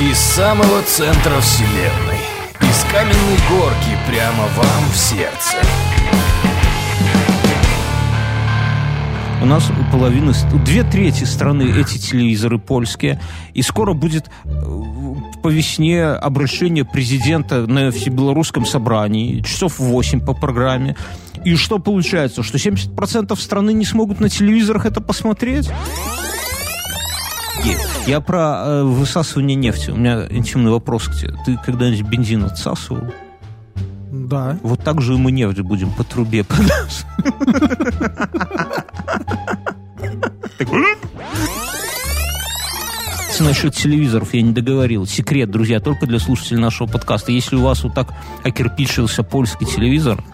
Из самого центра вселенной. Из каменной горки прямо вам в сердце. У нас половина, две трети страны эти телевизоры польские, и скоро будет э, по весне обращение президента на всебелорусском собрании, часов 8 по программе. И что получается? Что 70% страны не смогут на телевизорах это посмотреть? Я про э, высасывание нефти. У меня интимный вопрос к тебе. Ты когда-нибудь бензин отсасывал? Да. Вот так же и мы нефть будем по трубе. Насчет телевизоров я не договорил. Секрет, друзья, только для слушателей нашего подкаста. Если у вас вот так окирпичился польский телевизор,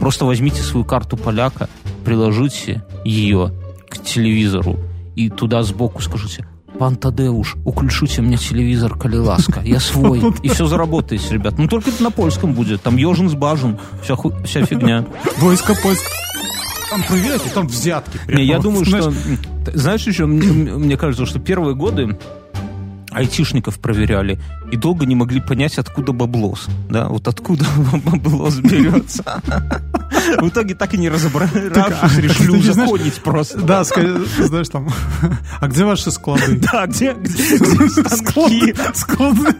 просто возьмите свою карту поляка, приложите ее к телевизору и туда сбоку скажите Пан Тадеуш, уключите мне телевизор, коли ласка. Я свой. И все заработаете, ребят. Ну, только это на польском будет. Там ежин с бажен. Вся, ху... вся фигня. Войско польское. Там проверяйте, там взятки. Не, я думаю, что... Знаешь, еще, мне кажется, что первые годы айтишников проверяли и долго не могли понять, откуда баблос. Да, вот откуда баблос берется. В итоге так и не разобравшись, решили узаконить просто. Да, знаешь, там, а где ваши склады? Да, где, станки? Склады?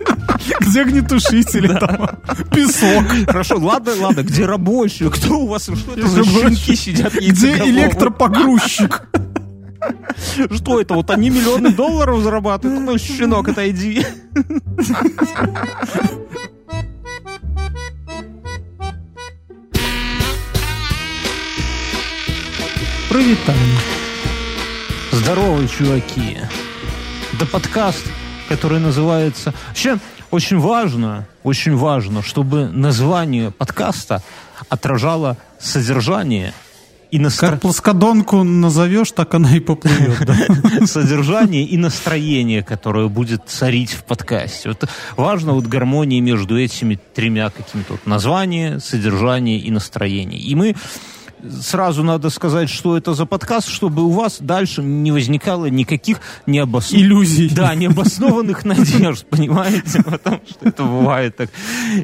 Где огнетушители? Там, песок. Хорошо, ладно, ладно, где рабочие? Кто у вас, что это за щенки сидят Где электропогрузчик? Что это? Вот они миллионы долларов зарабатывают. Ну, щенок, отойди. Провитание. Здорово, чуваки. Это подкаст, который называется... Вообще, очень важно, очень важно, чтобы название подкаста отражало содержание настро... Как плоскодонку назовешь, так она и поплывет. Да? Содержание и настроение, которое будет царить в подкасте. Вот важно вот гармония между этими тремя какими-то вот название, содержание и настроение. И мы сразу надо сказать, что это за подкаст, чтобы у вас дальше не возникало никаких необос... иллюзий. Да, необоснованных надежд, понимаете? Потому что это бывает так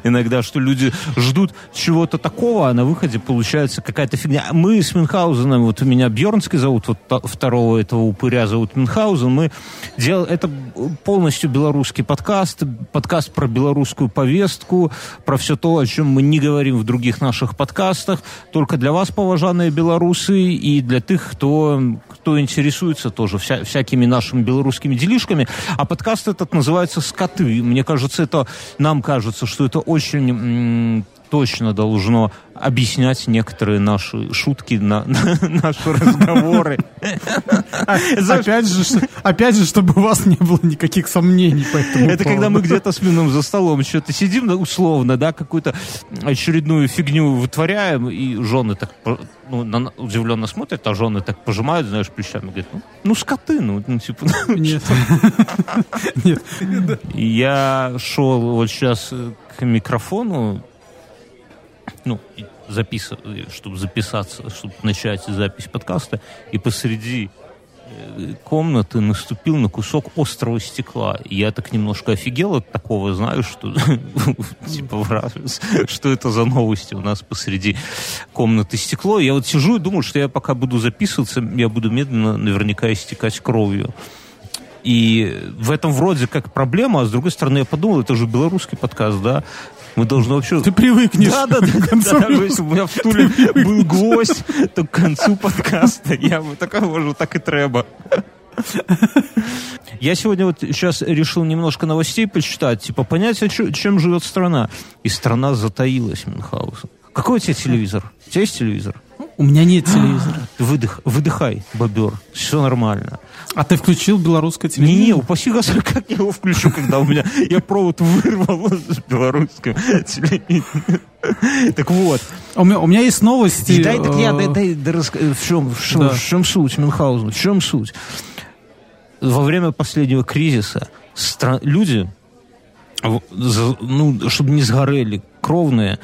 иногда, что люди ждут чего-то такого, а на выходе получается какая-то фигня. Мы с Мюнхгаузеном, вот у меня Бьернский зовут, вот второго этого упыря зовут Мюнхгаузен, мы делаем, это полностью белорусский подкаст, подкаст про белорусскую повестку, про все то, о чем мы не говорим в других наших подкастах, только для вас, по паважаныя беларусы і для тых хто кто интересуется тоже вся, всякими нашими белорусскими делишками. А подкаст этот называется скоты мне кажется это нам кажется что это очень точно должно объяснять некоторые наши шутки, на, на наши разговоры. Опять же, опять же, чтобы у вас не было никаких сомнений по этому Это когда мы где-то с Мином за столом что-то сидим, условно, да, какую-то очередную фигню вытворяем, и жены так ну, удивленно смотрят, а жены так пожимают, знаешь, плечами, говорят, ну, ну скоты, ну, ну типа... Ну, нет. Нет. Я шел вот сейчас к микрофону, ну, запис... чтобы записаться, чтобы начать запись подкаста, и посреди э, комнаты наступил на кусок острого стекла. Я так немножко офигел от такого, знаю, что типа что это за новости у нас посреди комнаты стекло. Я вот сижу и думаю, что я пока буду записываться, я буду медленно наверняка истекать кровью. И в этом вроде как проблема, а с другой стороны я подумал, это же белорусский подкаст, да, мы должны вообще... Ты привыкнешь. Да, да, да. Да если у меня в стуле был гвоздь, то к концу подкаста я бы такой, может, так и треба. Я сегодня вот сейчас решил немножко новостей почитать, типа понять, а чем живет страна. И страна затаилась, Мюнхгаузен. Какой у тебя телевизор? У тебя есть телевизор? У меня нет телевизора. Выдох, выдыхай, бобер. Все нормально. А ты включил белорусское телевидение? Не, упаси Господи, как я его включу, когда у меня... Я провод вырвал с белорусским телевидением. Так вот. У меня, у меня есть новости. Дай, дай, дай, дай, дай, в чем, в чем, да. в чем суть, Мюнхгаузен, в чем суть? Во время последнего кризиса стран, люди, ну, чтобы не сгорели кровные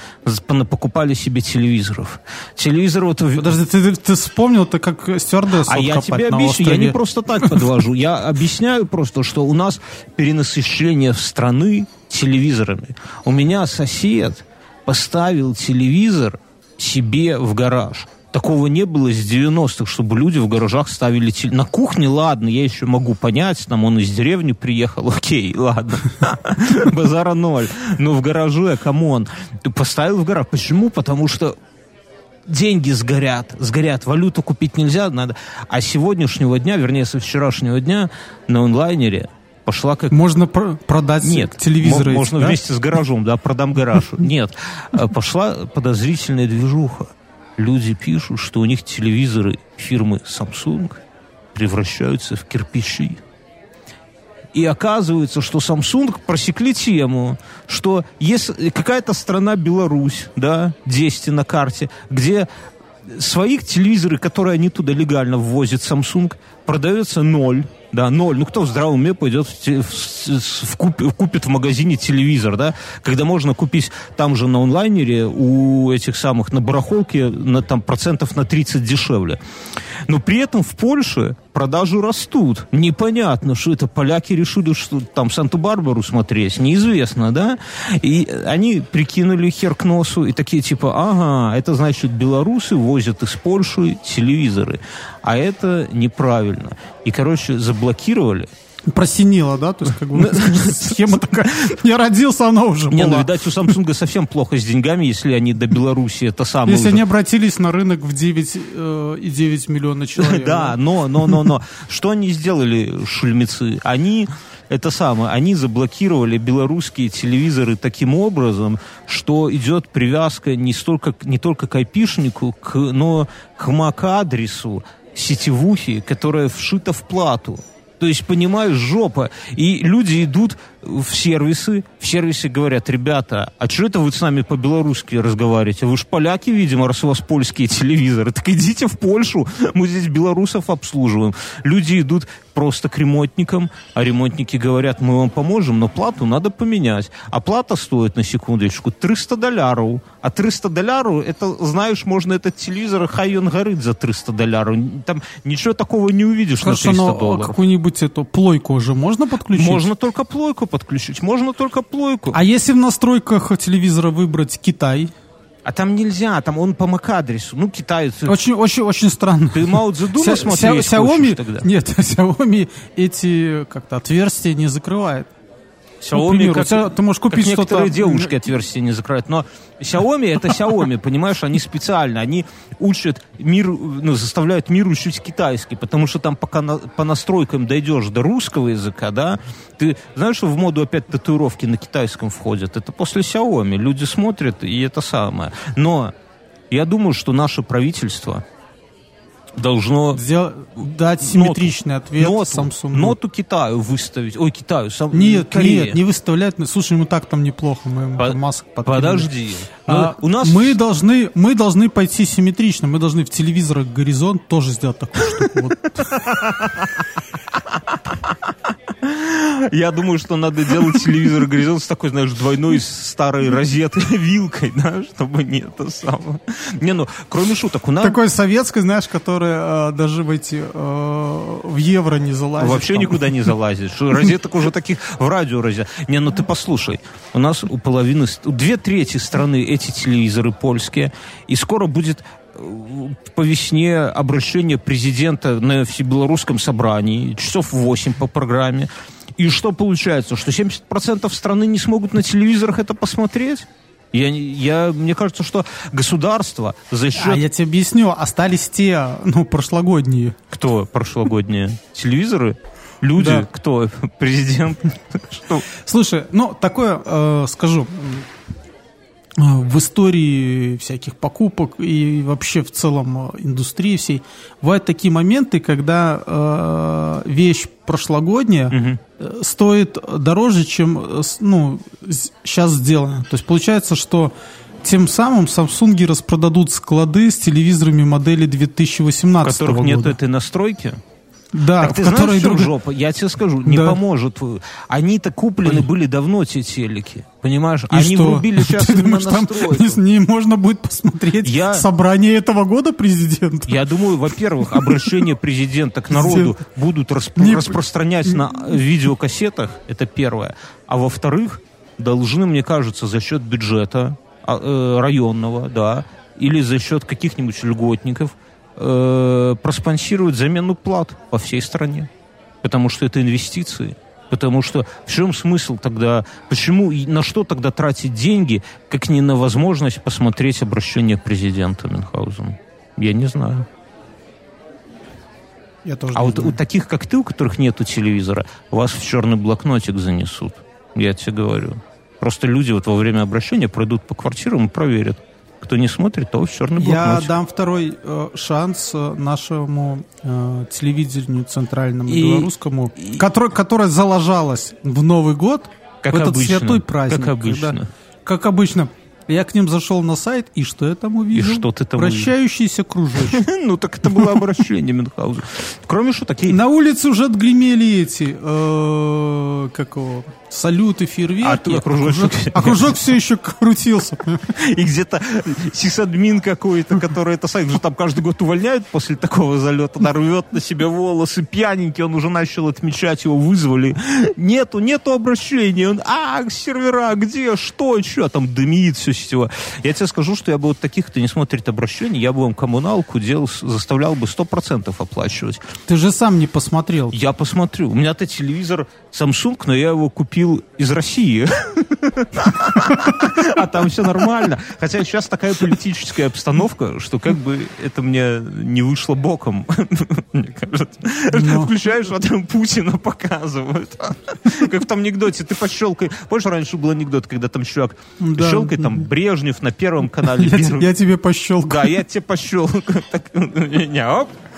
покупали себе телевизоров. Телевизор вот... Подожди, ты, ты, вспомнил, ты как стюардессу а я тебе объясню, я не просто так подвожу. Я объясняю просто, что у нас перенасыщение страны телевизорами. У меня сосед поставил телевизор себе в гараж. Такого не было с 90-х, чтобы люди в гаражах ставили телевизор. На кухне, ладно, я еще могу понять, там он из деревни приехал, окей, ладно. Базара ноль. Но в гараже, come on. Поставил в гараж. Почему? Потому что деньги сгорят, сгорят, валюту купить нельзя, надо. А с сегодняшнего дня, вернее, со вчерашнего дня на онлайнере пошла как... Можно про- продать Нет, телевизоры. эти, можно да? вместе с гаражом, да, продам гараж. Нет, э, пошла подозрительная движуха. Люди пишут, что у них телевизоры фирмы Samsung превращаются в кирпичи. И оказывается, что Samsung просекли тему, что если какая-то страна Беларусь, да, 10 на карте, где своих телевизоры, которые они туда легально ввозят, Samsung, продается ноль. Да, ноль. Ну, кто в здравом уме пойдет в, те- в в куп- купит в магазине телевизор, да? Когда можно купить там же на онлайнере у этих самых на барахолке на, там, процентов на 30 дешевле. Но при этом в Польше продажи растут. Непонятно, что это поляки решили, что там Санту-Барбару смотреть. Неизвестно, да? И они прикинули хер к носу и такие типа, ага, это значит белорусы возят из Польши телевизоры. А это неправильно. И, короче, заблокировали. Просинило, да? То есть, как бы, схема такая. Не родился, она уже Не, ну, была. видать, у Samsung совсем плохо с деньгами, если они до Беларуси это самое Если они обратились на рынок в 9 э, и 9 миллиона человек. Да, но, но, но, но. Что они сделали, шульмецы? Они, это самое, они заблокировали белорусские телевизоры таким образом, что идет привязка не, столько, не только к айпишнику, к, но к MAC-адресу сетевухи, которая вшита в плату. То есть, понимаешь, жопа. И люди идут в сервисы, в сервисе говорят, ребята, а что это вы с нами по-белорусски разговариваете? Вы ж поляки, видимо, раз у вас польские телевизоры. Так идите в Польшу, мы здесь белорусов обслуживаем. Люди идут просто к ремонтникам, а ремонтники говорят, мы вам поможем, но плату надо поменять. А плата стоит, на секундочку, 300 долларов. А 300 долларов, это, знаешь, можно этот телевизор, хай он горит за 300 долларов. Там ничего такого не увидишь Хорошо, на 300 но долларов. какую-нибудь эту плойку уже можно подключить? Можно только плойку подключить, можно только плойку. А, А если в настройках телевизора выбрать Китай? там нельзя, там он по MAC-адресу. Ну, китаец. Очень, очень, очень странно. Ты Мао Цзэдуна хочешь Xiaomi, тогда? нет, Xiaomi эти как-то отверстия не закрывает. Xiaomi, примеру, как, тебя- ты можешь как купить что-то- некоторые девушки отверстия не закрывают. Но Xiaomi это Xiaomi, понимаешь, они специально, они учат мир, ну, заставляют мир учить китайский, потому что там пока на- по настройкам дойдешь до русского языка, да, ты знаешь, что в моду опять татуировки на китайском входят? Это после Xiaomi. Люди смотрят, и это самое. Но я думаю, что наше правительство должно Сдел- дать симметричный ответ ноту, Samsung. ноту Китаю выставить. Ой, Китаю, сам, Нет, Корее. нет, не выставлять. Слушай, ему так там неплохо, мы По- там масок подкинули. Подожди. А, Ну, у нас мы должны, мы должны пойти симметрично. Мы должны в телевизорах горизонт тоже сделать такую штуку. Я думаю, что надо делать телевизор горизонт с такой, знаешь, двойной старой розетой, вилкой, да, чтобы не это самое. Не, ну, кроме шуток, у нас Такой советской, знаешь, которая э, даже в эти э, в евро не залазит. вообще там. никуда не залазит. Розеток уже таких в радио розет. Не, ну ты послушай, у нас у половины, у две трети страны эти телевизоры польские, и скоро будет по весне обращение президента на всебелорусском собрании, часов 8 по программе. И что получается? Что 70% страны не смогут на телевизорах это посмотреть? Я, я, мне кажется, что государство за счет... А я тебе объясню, остались те, ну, прошлогодние. Кто прошлогодние? Телевизоры? Люди? Да. Кто? Президент? Что? Слушай, ну, такое э, скажу. Э, В истории всяких покупок и вообще в целом э, индустрии всей бывают такие моменты, когда э, вещь прошлогодняя э, стоит дороже, чем ну, сейчас сделано. То есть получается, что тем самым Samsung распродадут склады с телевизорами модели У 2018 которых года. нет этой настройки? Да, Так ты знаешь, друг- жопа? Я тебе скажу, не Да. поможет. Они-то куплены были давно, те телеки. Понимаешь? И Они что? врубили сейчас Ты думаешь, там не, не можно будет посмотреть Я- собрание этого года президента? Я думаю, во-первых, обращения президента к народу будут расп- Не- распространять на видеокассетах, это первое. А во-вторых, должны, мне кажется, за счет бюджета а, э, районного, да, или за счет каких-нибудь льготников э, проспонсировать замену плат по всей стране. Потому что это инвестиции. Потому что в чем смысл тогда, почему и на что тогда тратить деньги, как не на возможность посмотреть обращение президента Мюнхгаузена? Я не знаю. Я тоже А вот знаю. у таких, как ты, у которых нету телевизора, вас в черный блокнотик занесут. Я тебе говорю. Просто люди вот во время обращения пройдут по квартирам и проверят. Кто не смотрит, того в черный Я блокнотик. дам второй э, шанс э, нашему э, телевидению центральному И- белорусскому, и- которое, которое заложалось в Новый год, Как в этот обычно. святой праздник. Как обычно. когда- как обычно. Я к ним зашел на сайт, и что я там увидел? что ты там Вращающийся кружочек. Ну, так это было обращение Мюнхгаузена. Кроме что, такие... На улице уже отгремели эти, э, как его, салюты, фейерверки. А а кружочек- а кружок все еще крутился. И где-то сисадмин какой-то, который это сайт уже там каждый год увольняют после такого залета, да, рвет на себе волосы, пьяненький, он уже начал отмечать, его вызвали. Нету, нету обращения. Он, а, сервера, где, что, что, там дымит все сетево. Я тебе скажу, что я бы вот таких, кто не смотрит обращений, я бы вам коммуналку делал, заставлял бы 100% оплачивать. Ты же сам не посмотрел. Я посмотрю. У меня-то телевизор Samsung, но я его купил из России. А там все нормально. Хотя сейчас такая политическая обстановка, что как бы это мне не вышло боком, мне кажется. Но. Включаешь, а там Путина показывают. Как в том анекдоте, ты пощелкай. Помнишь, раньше был анекдот, когда там чувак щелкай, там Брежнев на первом канале. Я, тебе пощелкаю. Да, я тебе пощелкаю.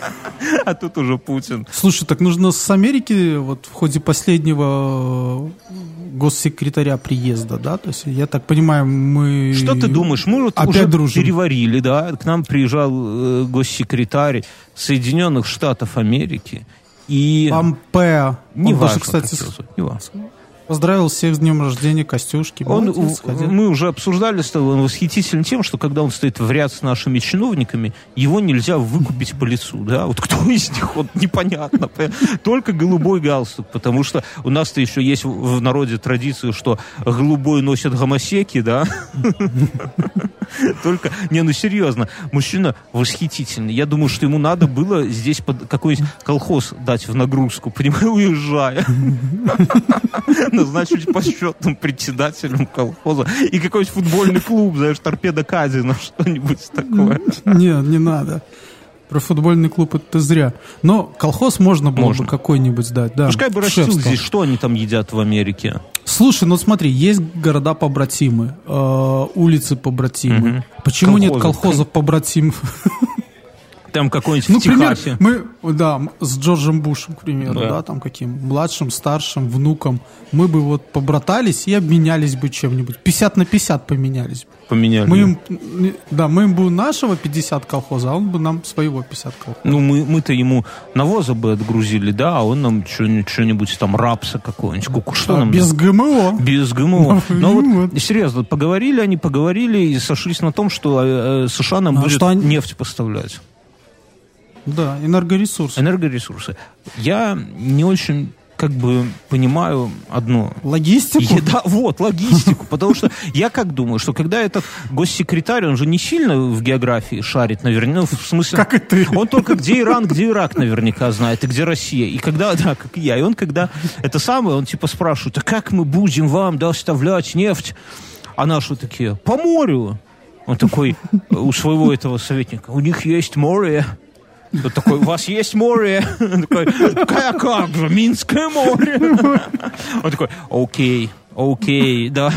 А тут уже Путин. Слушай, так нужно с Америки вот в ходе последнего э, госсекретаря приезда, да? То есть, я так понимаю, мы... Что ты думаешь? Мы вот опять уже дружим. переварили, да? К нам приезжал э, госсекретарь Соединенных Штатов Америки. И... Помпео. не важно, кстати, зовут, не важно. Поздравил всех с днем рождения Костюшки. Он, Молодец, мы уже обсуждали с тобой, он восхитителен тем, что когда он стоит в ряд с нашими чиновниками, его нельзя выкупить по лицу, да? Вот кто из них, вот непонятно. Понятно? Только голубой галстук, потому что у нас-то еще есть в народе традиция, что голубой носят гомосеки, да? Только, не, ну серьезно, мужчина восхитительный. Я думаю, что ему надо было здесь под какой-нибудь колхоз дать в нагрузку, понимаю, уезжая. Назначить почетным председателем колхоза. И какой-нибудь футбольный клуб, знаешь, торпеда Казина, что-нибудь такое. Не, не надо. Про футбольный клуб это зря. Но колхоз можно было Можно. бы какой-нибудь дать. Да, Пускай бы растил здесь, что они там едят в Америке. Слушай, ну смотри, есть города побратимы, э, улицы побратимы. Мгм. Почему нет Колхозов. колхозов побратимов? Там какой-нибудь Ну, в пример, Техасе. мы, да, с Джорджем Бушем, к примеру, Да. да. там каким, младшим, старшим, внуком, мы бы вот побратались и обменялись бы чем-нибудь. 50 на 50 поменялись. бы. Поменяли. Мы им, да, мы им бы нашего 50 колхоза, а он бы нам своего 50 колхоза. Ну, мы, мы-то ему навоза бы отгрузили, да, а он нам что-нибудь, там рапса какого-нибудь. Ку- Что А, нам? без ГМО. Без ГМО. Ну, Но вот. серьезно, поговорили они, поговорили и сошлись на том, что э, э, США нам А будет что они- нефть поставлять. Да, энергоресурсы. Энергоресурсы. Я не очень как бы понимаю одно. Логистику? И- да, вот, логистику. Потому что я как думаю, что когда этот госсекретарь, он же не сильно в географии шарит, наверное, ну, в смысле... Как и ты. Он только где Иран, где Ирак наверняка знает, и где Россия. И когда, да, как и я. И он когда это самое, он типа спрашивает, а как мы будем вам доставлять нефть? А наши такие, по морю. Он такой у своего этого советника, у них есть море. Тот такой, у вас есть море? Он такой, «Какая- как же, Минское море. Он такой, окей, окей, да.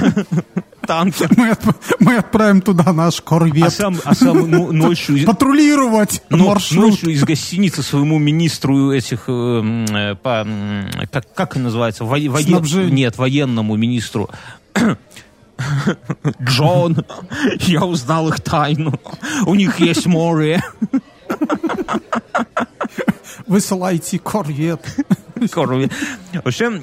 Танкер. Мы, отп- мы отправим туда наш А корвет. сам, а сам ну- ночью... Патрулировать но- маршрут. ночью из гостиницы своему министру этих, э, м, э, по, как, как называется, Во- воен- нет, военному министру. Джон, я узнал их тайну. У них есть море. Высылайте корвет. Корвет. Вообще,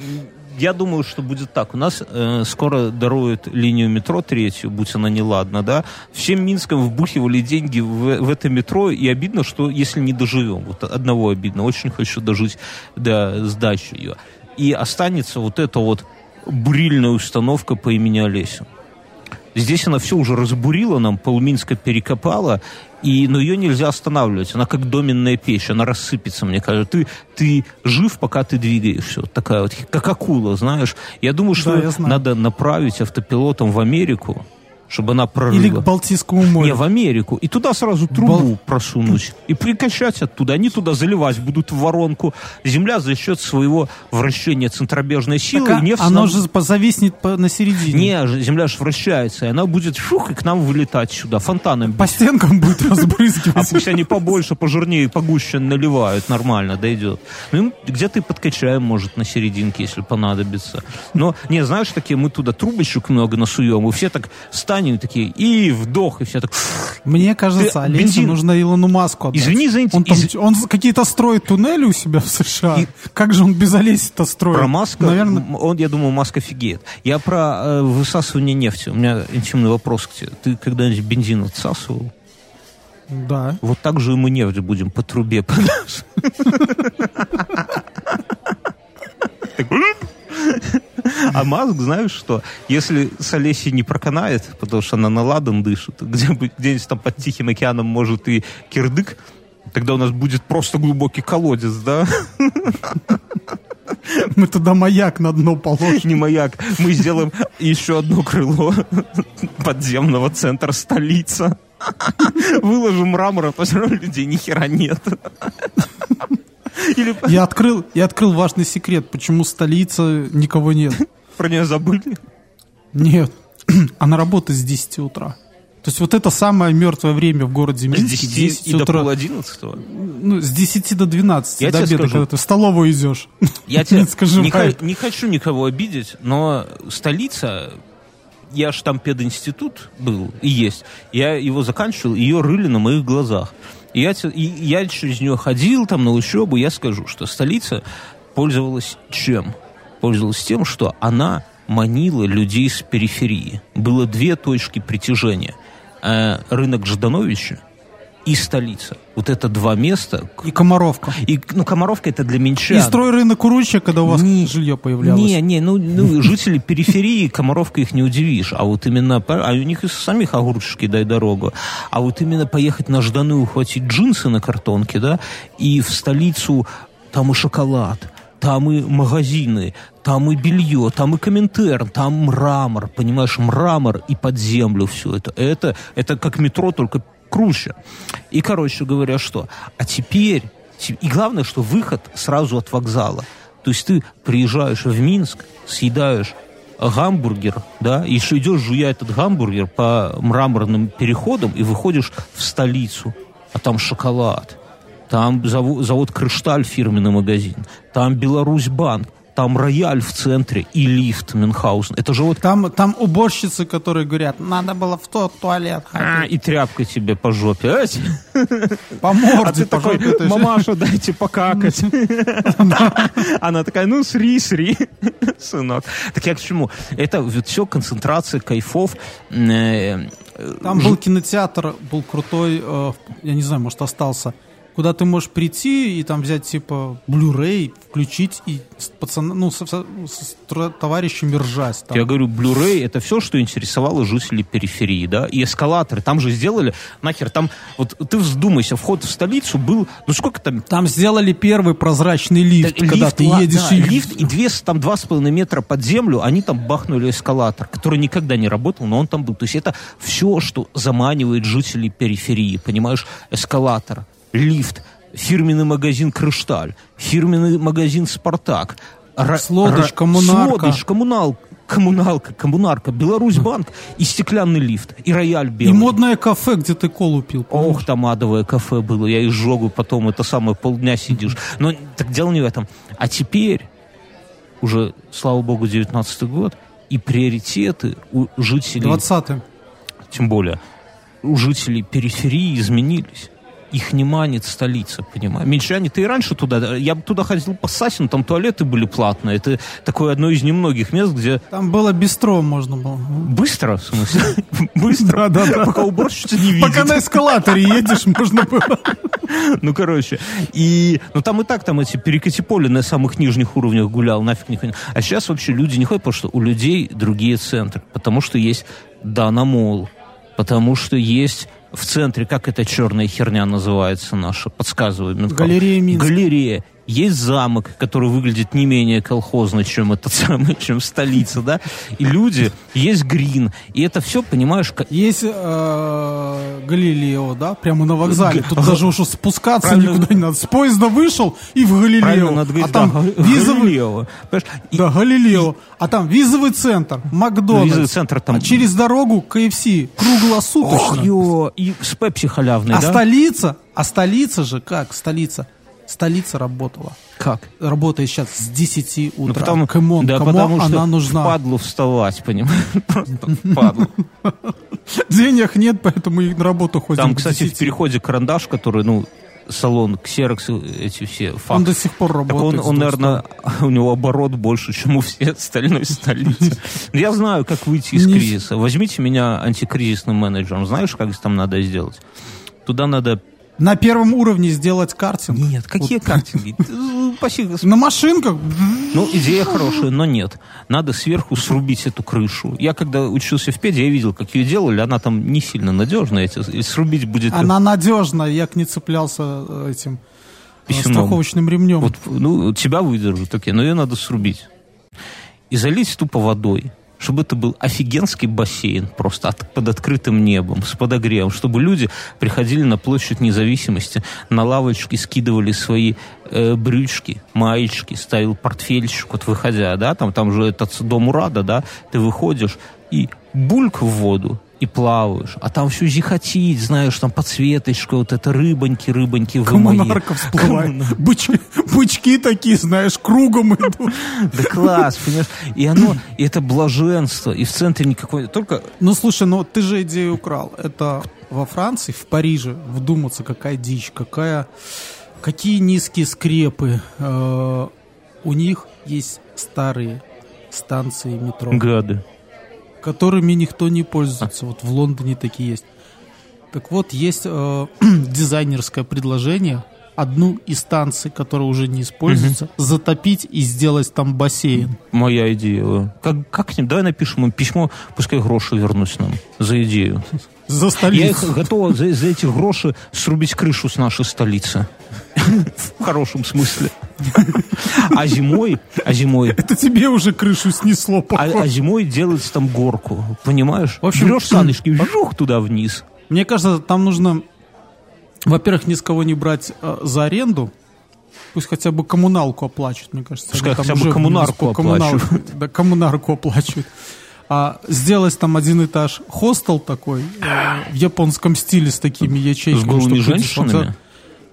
я думаю, что будет так. У нас э, скоро даруют линию метро третью, будь она неладна, да. Всем Минском вбухивали деньги в, в это метро, и обидно, что если не доживем. Вот одного обидно. Очень хочу дожить до сдачи ее. И останется вот эта вот бурильная установка по имени Олеся. Здесь она все уже разбурила нам, полминска перекопала, и, но ее нельзя останавливать. Она как доменная печь, она рассыпется, мне кажется. Ты, ты жив, пока ты двигаешься. Вот такая вот, как акула, знаешь. Я думаю, что Да, я знаю. надо направить автопилотом в Америку, чтобы она прорыла. Или к Балтийскому Не, морю. в Америку. И туда сразу трубу Бол- просунуть. И прикачать оттуда. Они туда заливать будут в воронку. Земля за счет своего вращения центробежной силы. Так, а нефть оно нам- же зависнет по- на середине. Не, земля же вращается, и она будет шух, и к нам вылетать сюда, фонтаном По стенкам будет А разбрызгивать. пусть они побольше, пожирнее, погуще наливают, нормально дойдет. Ну, где-то и подкачаем, может, на серединке, если понадобится. Но, не, знаешь, такие, мы туда трубочек много насуем, и все так станем такие, и вдох, и все так... Мне кажется, Ты Олесю бензин- нужно Илону Маску отдать. Извини за Он, там- из- он какие-то строит туннели у себя в США. И- Как же он без Олеси-то строит? Про Маска, Наверное, он, я думаю, Маск офигеет. Я про э, высасывание нефти. У меня интимный вопрос к тебе. Ты когда-нибудь бензин отсасывал? да. Вот так же и мы нефть будем по трубе подать. А Маск, знаешь что, если с Олесей не проканает, потому что она на ладан дышит, где, где-нибудь там под Тихим океаном может и кирдык, тогда у нас будет просто глубокий колодец, да? Мы туда маяк на дно положим. Не маяк. Мы сделаем еще одно крыло подземного центра столица. Выложим мрамор, а равно людей ни хера нет. Или Я открыл, я открыл важный секрет, почему столица никого нет. про нее забыли. Нет. Она работает с 10 утра. То есть вот это самое мертвое время в городе С Минске. 10 и до утра. пол одиннадцатого. Ну, с 10 до 12, Я до обеда, скажу. когда ты в столовую идешь. Я тебе Минск не, ха- не хочу никого обидеть, но столица, я ж там пединститут был и есть, я его заканчивал, ее рыли на моих глазах. Я, я через нее ходил там на учебу, я скажу, что столица пользовалась чем? Пользовалась тем, что она манила людей с периферии. Было две точки притяжения. Э, рынок Ждановича и столица. Вот это два места. И Комаровка. И, ну, Комаровка это для меньшан. И стройрынок Уручья, когда у вас Не- жилье появлялось. Не, не, ну, ну жители периферии, Комаровка их не удивишь. А вот именно, а у них из самих огурчики дай дорогу. А вот именно поехать на Жданы, ухватить джинсы на картонке, да, и в столицу там и шоколад, там и магазины, там и белье, там и коминтерн, там мрамор, понимаешь, мрамор и под землю все это. Это, это как метро, только круче. И, короче говоря, что? А теперь, те- и главное, что выход сразу от вокзала. То есть ты приезжаешь в Минск, съедаешь гамбургер, да, и что идешь, жуя этот гамбургер по мраморным переходам и выходишь в столицу, а там шоколад, там завод, завод «Крышталь» фирменный магазин, там «Беларусь-банк», там рояль в центре и лифт Мюнхгаузен. Это же вот Там, там уборщицы, которые говорят, надо было в тот туалет а, ходить. и тряпка тебе по жопе. По А морде, ты по такой, жопе, ты мамаша, дайте покакать. Она такая, ну, сри, сри, сынок. Так я к чему? Это все концентрация кайфов. э, Там был кинотеатр, был крутой, э, я не знаю, может остался, куда ты можешь прийти и там взять типа Blu-ray, включить и с пацана, ну, со- со- с товарищами ржать. Там. Я говорю, Blu-ray это все, что интересовало жителей периферии, да, и эскалаторы. Там же сделали, нахер, там, вот ты вздумайся, вход в столицу был, ну сколько там, Там сделали первый прозрачный лифт, Да, когда лифт, ты едешь да, и... лифт и две, там два с половиной метра под землю, они там бахнули эскалатор, который никогда не работал, но он там был. То есть это все, что заманивает жителей периферии, понимаешь? Эскалатор, лифт, фирменный магазин «Крышталь», фирменный магазин «Спартак», ра- коммунарка. Слодыч, коммунал, коммуналка, коммунарка, Беларусьбанк и стеклянный лифт, и рояль И белый. модное кафе, где ты колу пил. Ох, там адовое кафе было, я изжогу потом, это самое, полдня сидишь. Но так дело не в этом. А теперь, уже, слава богу, 19 год, и приоритеты у жителей, 20-й. тем более, у жителей периферии изменились. Их не манит столица, понимаешь. Меньшане, ты и раньше туда, я туда ходил по Сасину, там туалеты были платные. Это такое одно из немногих мест, где... Там было бистро можно было. Быстро, в смысле? Быстро? Да, да. Пока уборщица не видит. Пока на эскалаторе едешь, можно было. Ну, короче. И, ну, там и так, там эти перекати поле на самых нижних уровнях гулял, нафиг не ходил. А сейчас вообще люди не ходят, потому что у людей другие центры. Потому что есть Дана Мол, потому что есть в центре, как эта черная херня называется наша, подсказываю. Минком. Галерея Минск. Галерея. Есть замок, который выглядит не менее колхозно, чем этот самый, чем столица, да? И люди, есть грин. И это все, понимаешь, как... Есть э, Галилео, да, прямо на вокзале. Тут даже уж спускаться Правильно. никуда не надо. С поезда вышел и в Правильно Галилео. надо говорить, а там да, визовый... Галилео. И- Да, Галилео. А там визовый центр, Макдональдс. Визовый центр там- А через дорогу КФС. Круглосуточно. Ох, ё, и с пепси халявный, а да? столица, а столица же как? Столица. Столица работала. Как? Работает сейчас с 10 утра. Ну, потому, come on, да, кому потому что она нужна? впадлу вставать, понимаешь? Просто впадлу. Денег нет, поэтому и на работу ходим Там, кстати, 10. в переходе карандаш, который, ну, салон, ксерокс, эти все Он факсы. до сих пор Так работает. он, с он, двух наверное, у него оборот больше, чем у всей остальной столицы. Я знаю, как выйти из кризиса. Возьмите меня антикризисным менеджером. Знаешь, как там надо сделать? Туда надо... На первом уровне сделать картинг. Нет, какие картинги? Спаси Господи. На машинках. Ну, идея хорошая, но нет. Надо сверху срубить эту крышу. Я когда учился в педе, я видел, как ее делали. Она там не сильно надежная. эти- срубить будет... Она надежная, я к не цеплялся э, этим э, Писюном. страховочным ремнем. Вот, ну, тебя выдержат, окей, но ее надо срубить. И залить тупо водой. Чтобы это был офигенский бассейн, просто от- под открытым небом, с подогревом, чтобы люди приходили на площадь независимости, на лавочки скидывали свои э, брючки, маечки, ставил портфельчик, вот выходя, да, там, там же этот дом Урада, да, ты выходишь и бульк в воду, и плаваешь, а там все зихотить, знаешь, там подсветочка, вот это рыбоньки, рыбоньки в Коммунарка всплывает. Бычки, бычки такие, знаешь, кругом идут. Да класс, понимаешь? И оно, и это блаженство, и в центре никакой, только Ну, слушай, ну ты же идею украл. Это во Франции, в Париже, вдуматься, какая дичь, какая... Какие низкие скрепы. Э, У них есть старые станции метро. гады. Которыми никто не пользуется. Вот в Лондоне такие есть. Так вот, есть э, дизайнерское предложение одну из станций, которая уже не используется, затопить и сделать там бассейн. Моя идея. Как, как нибудь давай напишем им письмо, пускай гроши вернусь нам за идею. За Я столицу. их готова за, за эти гроши срубить крышу с нашей столицы. В хорошем смысле. А зимой, а зимой, Это тебе уже крышу снесло, а, а зимой делать там горку, понимаешь? В общем, Берешь саночки, вжух туда вниз. Мне кажется, там нужно, во-первых, ни с кого не брать э, за аренду. Пусть хотя бы коммуналку оплачивают, мне кажется. Пускай хотя бы коммунарку оплачивают. Да, коммунарку оплачивают. А сделать там один этаж хостел такой э, в японском стиле с такими ячейками. С голыми женщинами?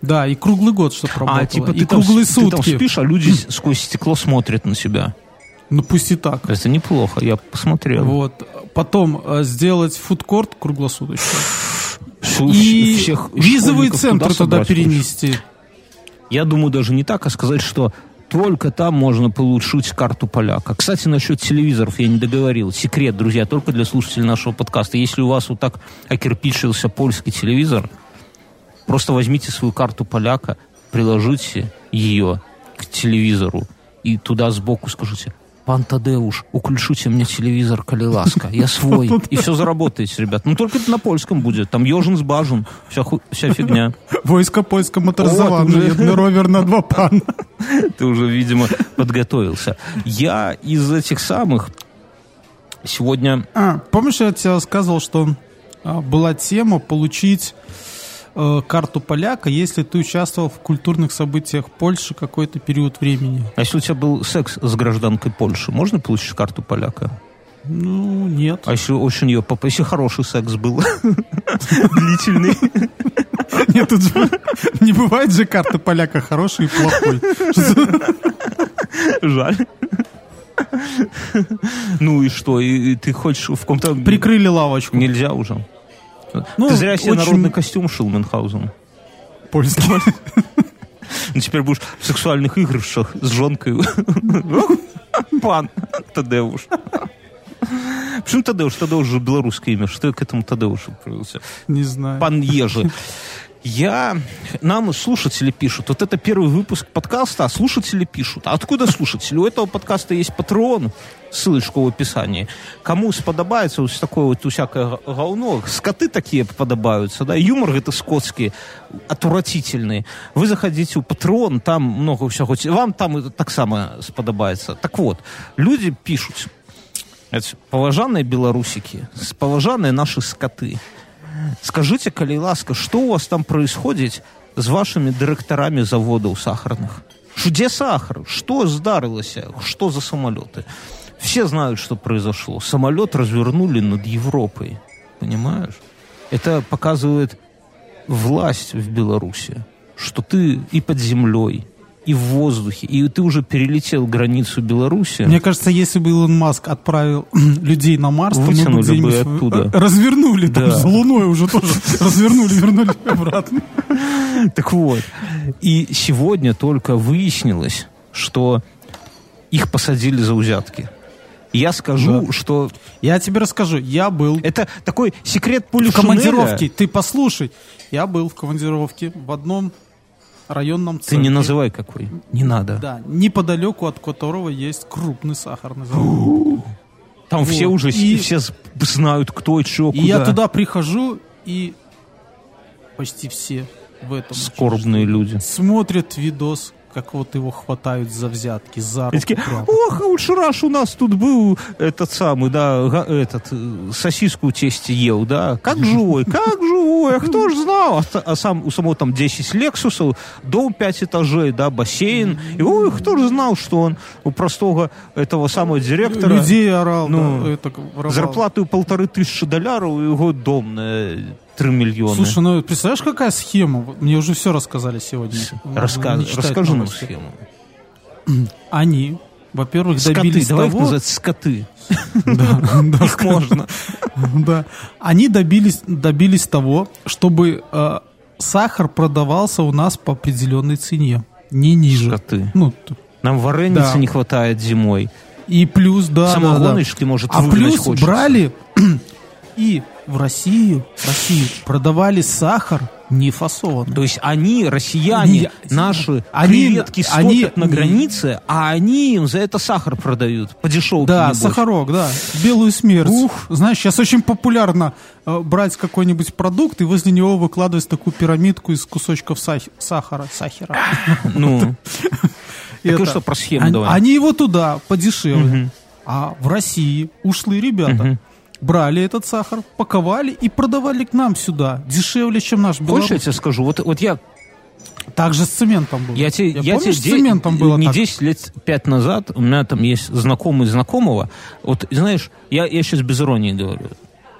Да, и круглый год, чтобы работало. А, типа и ты там, круглые ты там сутки. спишь, а люди сквозь стекло смотрят на себя. Ну пусть и так. Это неплохо, я посмотрел. Вот. Потом э, сделать фудкорт круглосуточный. Всю- И всех визовый центр туда хочешь? перенести. Я думаю, даже не так, а сказать, что только там можно получить карту поляка. Кстати, насчет телевизоров я не договорил. Секрет, друзья, только для слушателей нашего подкаста. Если у вас вот так окирпичился польский телевизор, просто возьмите свою карту поляка, приложите ее к телевизору и туда сбоку скажите «Пан Тадеуш, уключите мне телевизор, коли ласка, я свой». И все заработаете, ребят. Ну, только это на польском будет. Там ежин с бажен, вся, ху- вся фигня. Войско польско моторизовано, уже. ровер на два пана. Ты уже, видимо, подготовился. Я из этих самых сегодня... А, помнишь, я тебе рассказывал, что а, была тема получить э, карту поляка, если ты участвовал в культурных событиях Польши какой-то период времени. А если у тебя был секс с гражданкой Польши, можно получить карту поляка? Ну, нет. А если очень ее... поп- Если хороший секс был, длительный. Нет, тут же не бывает же карты поляка хороший и плохой. Жаль. Ну и что? И, и ты хочешь в каком-то... Прикрыли лавочку. Нельзя уже. Ну, ты зря себе очень- народный костюм шил Мюнхгаузен. Польский. Ну, теперь будешь в сексуальных игрышах с жонкой. Пан Тадеуш. Почему Тадеуш? Тадеуш же белорусское имя. Что я к этому Тадеушу привелся? Не знаю. Пан Ежи. Я... Нам слушатели пишут. Вот это первый выпуск подкаста, а слушатели пишут. А откуда слушатели? У этого подкаста есть патрон, ссылочка в описании. Кому сподобается вот такое вот всякое говно, скоты такие подобаются, да, юмор это скотский, отвратительный. Вы заходите в патрон, там много всего, вам там это так само сподобается. Так вот, люди пишут, поважанные белорусики, поважанные наши скоты, Скажите, калі ласка, что у вас там происходит с вашими директорами заводов сахарных? Где сахар? Что здарылося? Что за самолеты? Все знают, что произошло. Самолет развернули над Европой. Понимаешь? Это показывает власть в Беларуси, что ты и под землей, и в воздухе, и ты уже перелетел границу Беларуси. Мне кажется, если бы Илон Маск отправил людей на Марс, то мы бы где-нибудь оттуда. развернули там, да. за Луной уже тоже развернули, вернули обратно. Так вот, и сегодня только выяснилось, что их посадили за взятки. Я скажу, да. что... Я тебе расскажу. Я был... Это такой секрет пули В командировке. Ты послушай. Я был в командировке в одном районном центре. Ты не называй какой, не надо. Да, неподалеку от которого есть крупный сахарный завод. Там вот. все уже и, все знают, кто, что, куда. И я туда прихожу, и почти все в этом скорбные люди смотрят видос как вот его хватают за взятки, за руку. Такие, Ох, лучше раз у нас тут был этот самый, да, этот, э, сосиску тесте ел, да, как живой, как живой, а кто ж знал, а, а сам, у самого там 10 Лексусов, дом 5 этажей, да, бассейн, и ой, кто ж знал, что он у простого этого самого директора... Людей орал, ну, да, это, зарплату полторы тысячи долларов, и его дом на 3 миллиона. Слушай, ну представляешь, какая схема? Мне уже все рассказали сегодня. Раска... Расскажи нам схему. Они, во-первых, добились скоты. Давай того... назвать скоты. Да, да, их можно. Да. Они добились, того, чтобы э, сахар продавался у нас по определенной цене, не ниже. Скоты. Ну, Нам вареницы да. не хватает зимой. И плюс, да, Самогоночки, да, да. может, А плюс хочется. брали и в Россию, в Россию продавали сахар не фасованный. То есть они, россияне, не, наши они, креветки они, на границе, а они им за это сахар продают по дешевке. Да, сахарок, да. Белую смерть. Ух. Знаешь, сейчас очень популярно э, брать какой-нибудь продукт и возле него выкладывать такую пирамидку из кусочков сах- сахара. Сахара. Ну. Так что про схему давай. Они его туда подешевле. А в России ушлые ребята брали этот сахар, паковали и продавали к нам сюда, дешевле, чем наш белорусский. Хочешь, я тебе скажу, вот, вот я... Так же с цементом было. Я тебе, я, я помнишь, тебе с цементом было не так? 10 лет, 5 назад, у меня там есть знакомый знакомого, вот, знаешь, я, я сейчас без иронии говорю,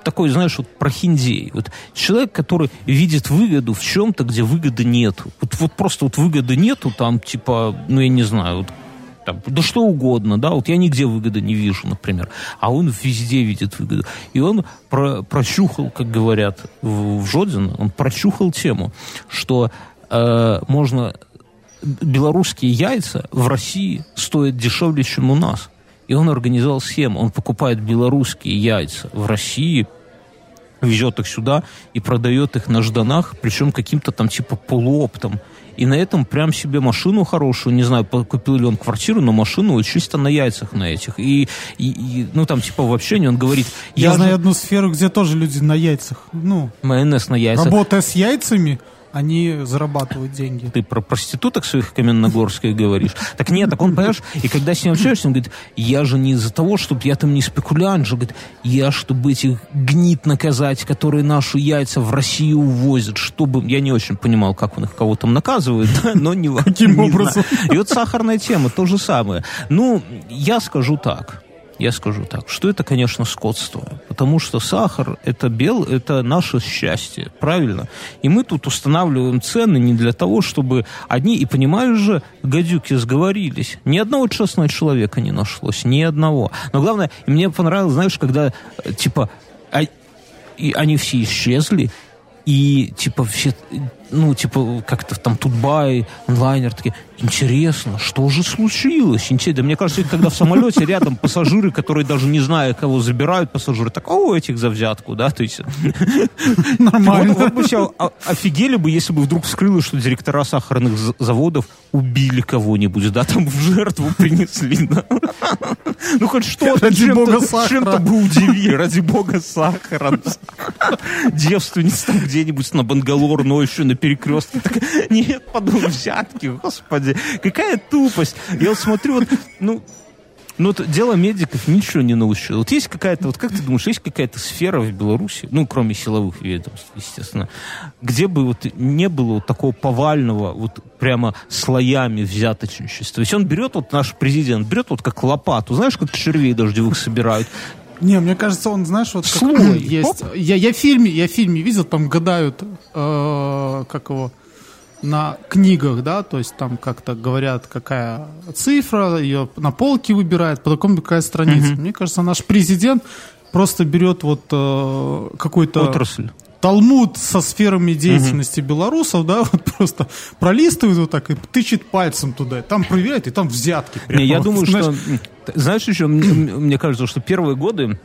такой, знаешь, вот про хиндей. Вот человек, который видит выгоду в чем-то, где выгоды нету. Вот, вот просто вот выгоды нету, там, типа, ну, я не знаю, вот там, да что угодно, да, вот я нигде выгоды не вижу, например, а он везде видит выгоду. И он про, прощухал, как говорят в, в Жодино, он прощухал тему, что э, можно белорусские яйца в России стоят дешевле, чем у нас. И он организовал схему. Он покупает белорусские яйца в России, везет их сюда и продает их на жданах, причем каким-то там типа полуоптом и на этом прям себе машину хорошую, не знаю, купил ли он квартиру, но машину вот чисто на яйцах на этих. И, и, и ну там типа в общении он говорит... Я, я знаю же... одну сферу, где тоже люди на яйцах. Ну, Майонез на яйцах. Работая с яйцами, они зарабатывают деньги. Ты про проституток своих каменногорских говоришь? Так нет, так он, понимаешь, и когда с ним общаешься, он говорит, я же не из-за того, чтобы я там не спекулянт же, говорит, я, чтобы этих гнит наказать, которые наши яйца в Россию увозят, чтобы... Я не очень понимал, как он их кого там наказывает, но не Каким образом? И вот сахарная тема, то же самое. Ну, я скажу так я скажу так, что это, конечно, скотство, потому что сахар это бел, это наше счастье, правильно? И мы тут устанавливаем цены не для того, чтобы одни, и понимаешь же, гадюки сговорились, ни одного честного человека не нашлось, ни одного. Но главное, мне понравилось, знаешь, когда, э, типа, а, и они все исчезли, И, типа, все, ну, типа, как-то там Тутбай, онлайнер, такие, интересно, что же случилось? Интересно. Да мне кажется, когда в самолете рядом пассажиры, которые даже не зная, кого забирают пассажиры, так, о, этих за взятку, да, то есть... Нормально. Вот, вот бы все офигели бы, если бы вдруг вскрылось, что директора сахарных заводов убили кого-нибудь, да, там в жертву принесли, да. Ну, хоть что-то, чем-то, бы удивили, ради бога сахара. Девственница там где-нибудь на Бангалор ночью на перекрестке. Так, нет, подумал, взятки, господи. Какая тупость. Я вот смотрю, вот, ну, ну, вот дело медиков ничего не научило. Вот есть какая-то, вот как ты думаешь, есть какая-то сфера в Беларуси, ну, кроме силовых ведомств, естественно, где бы вот не было вот такого повального, вот прямо слоями взяточничества. Если он берет, вот наш президент, берет вот как лопату, знаешь, как червей дождевых собирают, Не, мне кажется, он, знаешь, вот как Слой. есть. Я, я в фильме, я в фильме видел, там гадают, э, как его, на книгах, да, то есть там как-то говорят, какая цифра, ее на полке выбирает, по такому какая страница. Мне кажется, наш президент просто берет вот э, какой-то отрасль. талмуд со сферами деятельности белорусов, да, вот просто пролистывает вот так и тычет пальцем туда, там проверяет, и там взятки. прямо Не, я вот, думаю, знаешь. что... Знаешь, еще, мне, кажется, что первые годы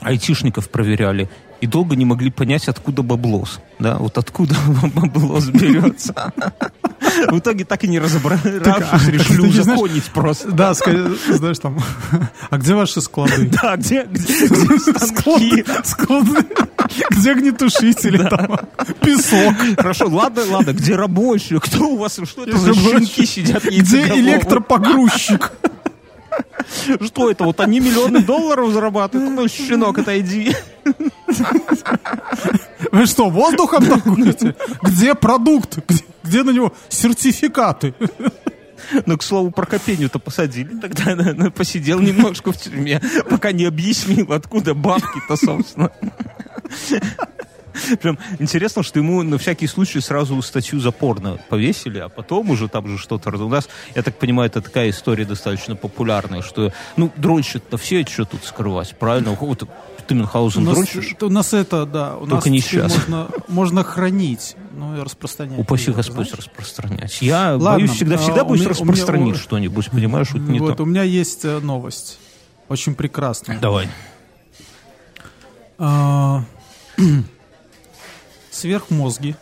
айтишников проверяли и долго не могли понять, откуда баблос. Да, вот откуда баблос берется. В итоге так и не разобравшись, решили не знаешь- узаконить просто. Да, знаешь, там, а где ваши склады? Да, где, где, где станки? Склады, склады. Где огнетушители там? Песок. Хорошо, ладно, ладно, где рабочие? Кто у вас, что это за щенки сидят Где электропогрузчик? Что это? Вот они миллионы долларов зарабатывают. Ну, щенок, отойди. Вы что, воздухом торгуете? Где продукт? Где, где на него сертификаты? Ну, к слову, про Копеню-то посадили тогда, наверное, посидел немножко в тюрьме, пока не объяснил, откуда бабки-то, собственно. Прям интересно, что ему на всякий случай сразу статью за порно повесили, а потом уже там же что-то... У нас, я так понимаю, это такая история достаточно популярная, что, ну, дрочат-то все, что тут скрывать, правильно? Вот ты Мюнхгаузен дрочишь? у нас это, да, у Только нас не сейчас. можно, можно хранить, ну и распространять. Упаси Её, Господь знаешь? распространять. Я Ладно, боюсь, всегда, а, всегда у боюсь меня- меня- распространить у- что-нибудь, понимаешь, вот не Вот, то. у меня есть э, новость, очень прекрасная. Давай. А, Сверхмозги,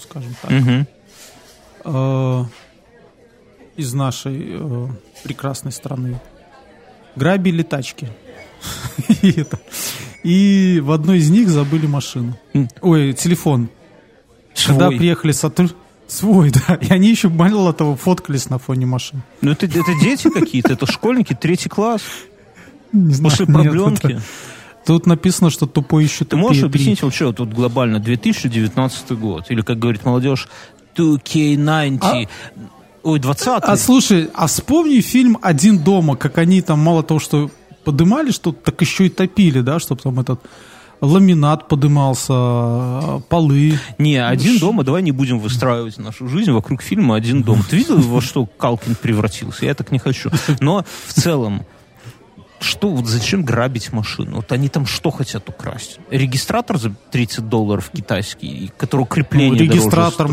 скажем так, Мгм. э, из нашей э, прекрасной страны грабили тачки. И это- И в одной из них забыли машину. Ой, телефон. Когда Свой. приехали сотрудники... Свой, да. И они еще, мало того, фоткались на фоне машин. Ну, это, это дети какие-то, это школьники, третий класс, Не знаю, после нет, проблемки. это- Тут написано, что тупой еще Ты можешь объяснить, вот что тут глобально, 2019 год, или, как говорит молодежь, 2K90, ой, 20 А слушай, а вспомни фильм «Один дома», как они там мало того, что подымали что-то, так еще и топили, да, чтобы там этот ламинат подымался, полы. Не, один дома, давай не будем выстраивать нашу жизнь вокруг фильма «Один дом». Ты видел, во что Калкин превратился? Я так не хочу. Но в целом, что, вот зачем грабить машину? Вот они там что хотят украсть? Регистратор за 30 долларов китайский, который крепление Ну, дороже регистратор,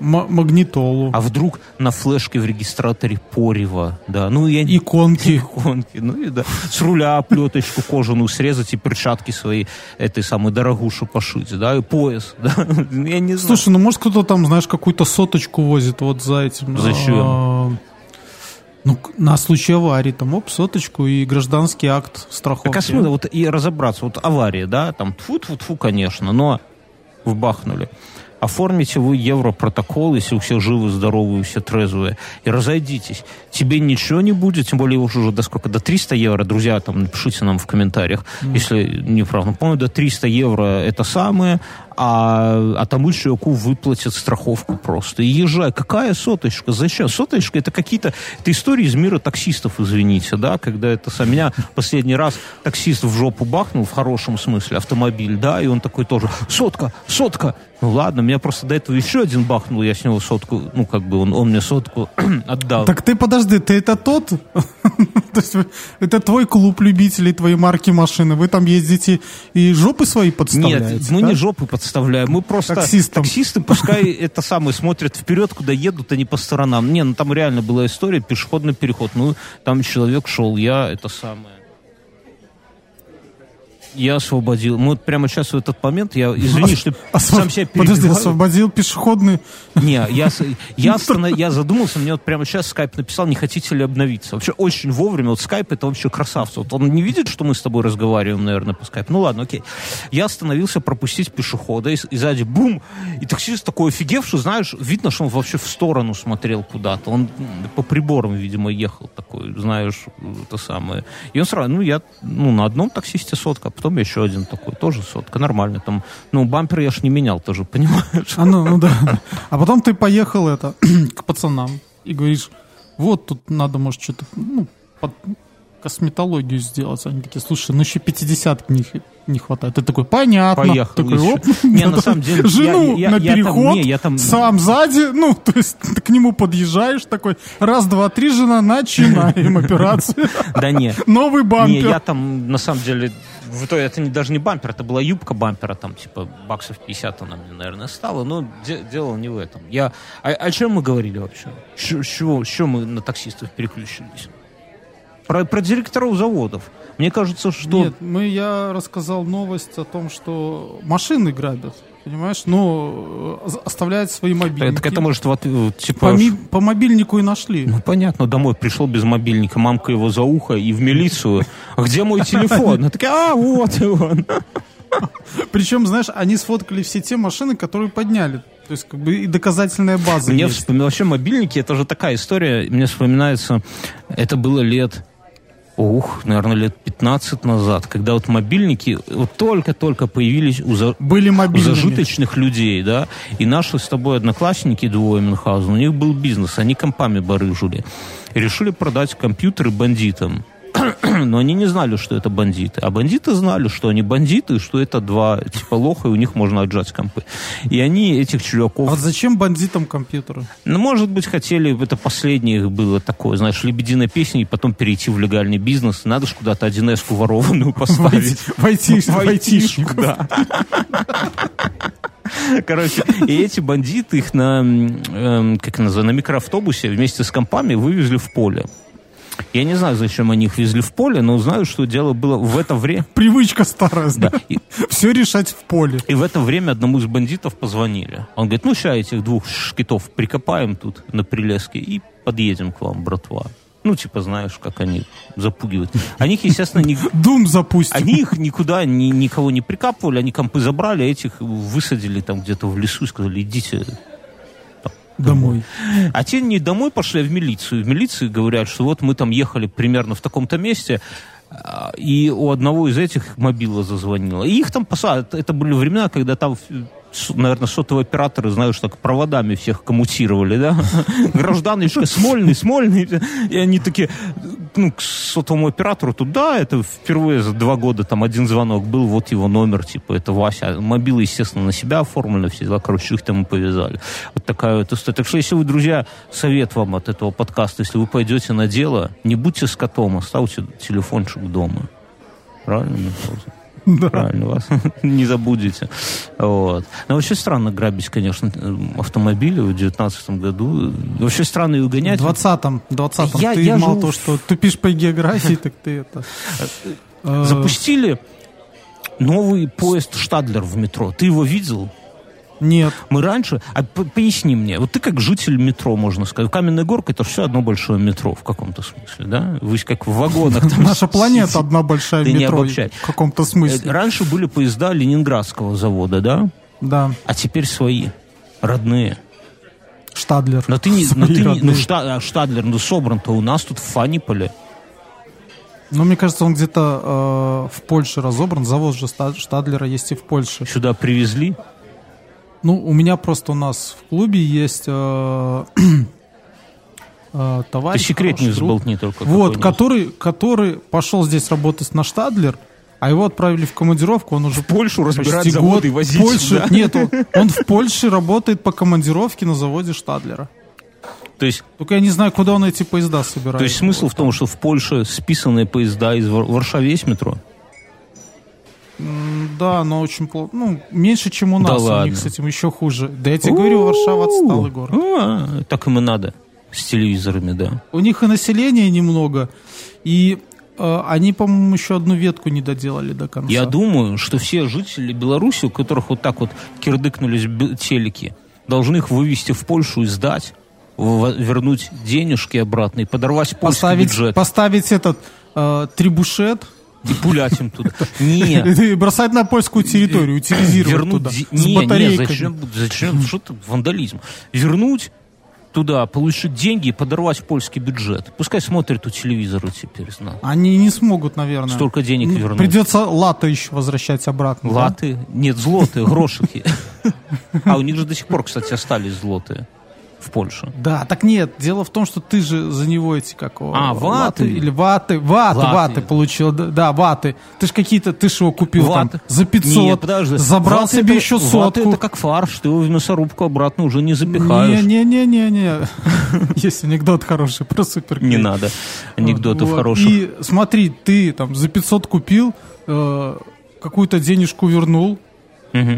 магнитолу, А вдруг на флешке в регистраторе порево, да, ну я иконки. Иконки, ну и да. С руля плеточку кожаную срезать и перчатки свои этой самой дорогушу пошить, да, и пояс, да. Я не знаю. Слушай, ну может кто-то там, знаешь, какую-то соточку возит вот за этим. Зачем? Ну, на случай аварии, там, оп, соточку и гражданский акт страховки. Так а смысл вот и разобраться, вот авария, да, там тфу тфу тфу конечно, но вбахнули. Оформите вы европротокол, если у всех живы, здоровые, все трезвые, и разойдитесь. Тебе ничего не будет, тем более уж уже до сколько? До 300 евро, друзья, там напишите нам в комментариях, если не прав. Ну, по-моему, до 300 евро это самое, а, а тому человеку выплатят страховку просто. И езжай. Какая соточка? Зачем? Соточка это какие-то... Это истории из мира таксистов, извините, да, когда это сам... Меня последний раз таксист в жопу бахнул, в хорошем смысле, автомобиль, да, и он такой тоже, сотка, сотка. Ну ладно, меня просто до этого еще один бахнул, я с него сотку, ну как бы он, он мне сотку отдал. Так ты подожди, ты это тот, То есть это твой клуб любителей твоей марки машины. Вы там ездите и жопы свои подставляете. Нет, мы да? не жопы подставляем, мы просто Таксистам. таксисты, пускай это самое смотрят вперед, куда едут, а не по сторонам. Не, ну там реально была история, пешеходный переход. Ну, там человек шел, я это самое. Я освободил. Мы вот прямо сейчас в этот момент, я извини, что Осво- сам себя Подожди, перебиваю. освободил пешеходный. Не, я, я, останов- я задумался, мне вот прямо сейчас скайп написал, не хотите ли обновиться. Вообще очень вовремя, вот скайп это вообще красавцы. Вот он не видит, что мы с тобой разговариваем, наверное, по скайпу. Ну ладно, окей. Я остановился пропустить пешехода, и, и сзади бум, и таксист такой офигевший, знаешь, видно, что он вообще в сторону смотрел куда-то. Он по приборам, видимо, ехал такой, знаешь, это самое. И он сразу, ну я, ну на одном таксисте сотка, потом еще один такой, тоже сотка, нормально. Там, ну бампер я ж не менял тоже, понимаешь? А, ну, ну да. А потом ты поехал это к пацанам и говоришь, вот тут надо, может, что-то, ну, под косметологию сделать. Они такие, слушай, ну еще 50 не, не хватает. Ты такой, понятно. Поехал Такой, еще. оп, Не, на самом деле, Жену я- я- на я там- переход, не, я там- сам сзади, ну, то есть ты к нему подъезжаешь такой, раз, два, три, жена, начинаем операцию. Да не. Новый Не, бампер. я там, на самом деле, в итоге это не, даже не бампер, это была юбка бампера, там, типа, баксов 50 она мне, наверное, стала, но де- дело не в этом. Я, о, о чем мы говорили вообще? С чего, с мы на таксистов переключились? Про, про директоров заводов. Мне кажется, что... Нет, мы, я рассказал новость о том, что машины грабят, понимаешь? Но э, оставляют свои мобильники. это, это может, вот, э, типа... по, ми- по мобильнику и нашли. Ну, понятно, домой пришел без мобильника, мамка его за ухо и в милицию. А где мой телефон? Она такая, а, вот он. Причем, знаешь, они сфоткали все те машины, которые подняли. То есть, как бы и доказательная база Мне вспомнил, вообще мобильники, это же такая история, мне вспоминается, это было лет, ух, наверное, лет 15 назад, когда вот мобильники вот только-только появились у, за- Были у зажиточных людей, да, и наши с тобой одноклассники двое Мюнхгаузен, у них был бизнес, они компами барыжили, решили продать компьютеры бандитам. Но они не знали, что это бандиты. А бандиты знали, что они бандиты, и что это два типа лоха, и у них можно отжать компы. И они этих чуваков... А зачем бандитам компьютеры? Ну, может быть, хотели, это последнее их было такое, знаешь, лебединая песня, и потом перейти в легальный бизнес. Надо же куда-то 1 ворованную поставить. Войти, В войти, да. Короче, и эти бандиты их на, эм, как называется, на микроавтобусе вместе с компами вывезли в поле. Я не знаю, зачем они их везли в поле, но знаю, что дело было в это время. Привычка старая, Да. да. И, Все решать в поле. и в это время одному из бандитов позвонили. Он говорит, ну, сейчас этих двух шкитов прикопаем тут на прилеске и подъедем к вам, братва. Ну, типа, знаешь, как они запугивают. Они их, естественно, не... Дум запустим. Они их никуда, ни, никого не прикапывали, они компы забрали, а этих высадили там где-то в лесу и сказали, идите. Домой. А те не домой пошли, а в милицию. В милиции говорят, что вот мы там ехали примерно в таком-то месте, а, и у одного из этих мобила зазвонила. И их там посадят. Это были времена, когда там, наверное, сотовые операторы, знаешь, так проводами всех коммутировали, да? Гражданочка, Смольный, Смольный. И они такие, ну, к сотовому оператору тут, да, это впервые за два года там один звонок был, вот его номер, типа, это Вася. Мобилы, естественно, на себя оформлены, все дела, короче, их там и повязали. Вот такая вот история. Так что, если вы, друзья, совет вам от этого подкаста, если вы пойдете на дело, не будьте скотом, оставьте телефончик дома. Правильно? Да. Правильно, вас не забудете. Вот. Но вообще странно грабить, конечно, автомобили в 2019 году. Вообще странно и В угонять. 20-м, 20 Я- ты я мало живу того, в- что тупишь по географии, так ты это... э, Запустили новый поезд Штадлер в метро. Ты его видел? Нет. Мы раньше... А поясни мне, вот ты как житель метро, можно сказать. Каменная горка это все одно большое метро в каком-то смысле, да? Вы как в вагонах. там Наша планета одна большая метро в каком-то Э, смысле. Раньше были поезда Ленинградского завода, да? Да, А теперь свои, родные. Штадлер. Но ты не, но ты не- ну. Шта- а, Штадлер, ну собран-то у нас тут в Фаниполе. Ну, мне кажется, он где-то э, в Польше разобран. Завод же Штадлера есть и в Польше. Сюда привезли. Ну, у меня просто у нас в клубе есть э, э, Ты товарищ. секрет не хороший друг. взболтни только. Вот, который, который пошел здесь работать на Штадлер, а его отправили в командировку, он уже В Польшу разбирать заводы и возить в Польше. сюда. Нет, он, он в Польше работает по командировке на заводе Штадлера. То есть, Только я не знаю, куда он эти поезда собирает. то есть смысл в том, что в Польше списанные поезда из Вар- в Варшаве есть метро? Да, но очень плохо. Ну, меньше, чем у Да нас. у ладно. них с этим еще хуже. Да я тебе говорю, Варшава отсталый город. А, так им и надо. С телевизорами, да. У них и населения немного, и э, они, по-моему, еще одну ветку не доделали до конца. Я думаю, что все жители Беларуси, у которых вот так вот кирдыкнулись телеки, должны их вывести в Польшу и сдать, вернуть денежки обратно и подорвать польский поставить, бюджет поставить этот э, трибушет и пулять им туда. Нет. и бросать на польскую территорию, утилизировать Вернуть... туда. с Не, не, зачем, зачем, что это вандализм? Вернуть туда, получить деньги и подорвать польский бюджет. Пускай смотрят у телевизора теперь, знаю. Они не смогут, наверное. Столько денег Ну, вернуть. Придется латы еще возвращать обратно. да? Латы? Нет, злотые, грошики. А у них же до сих пор, кстати, остались злотые в Польше. Да, так нет, дело в том, что ты же за него эти как А, ваты? или ваты, ваты, Латы. ваты получил, да, ваты. Ты ж какие-то, ты ж его купил Ваты. там за 500, Нет, подожди. забрал Ваты себе это- еще ваты сотку. это как фарш, ты его в мясорубку обратно уже не запихаешь. Не-не-не-не-не. Есть анекдот хороший про супер. Не надо анекдотов Вот. хороших. И смотри, ты там за 500 купил, э, какую-то денежку вернул,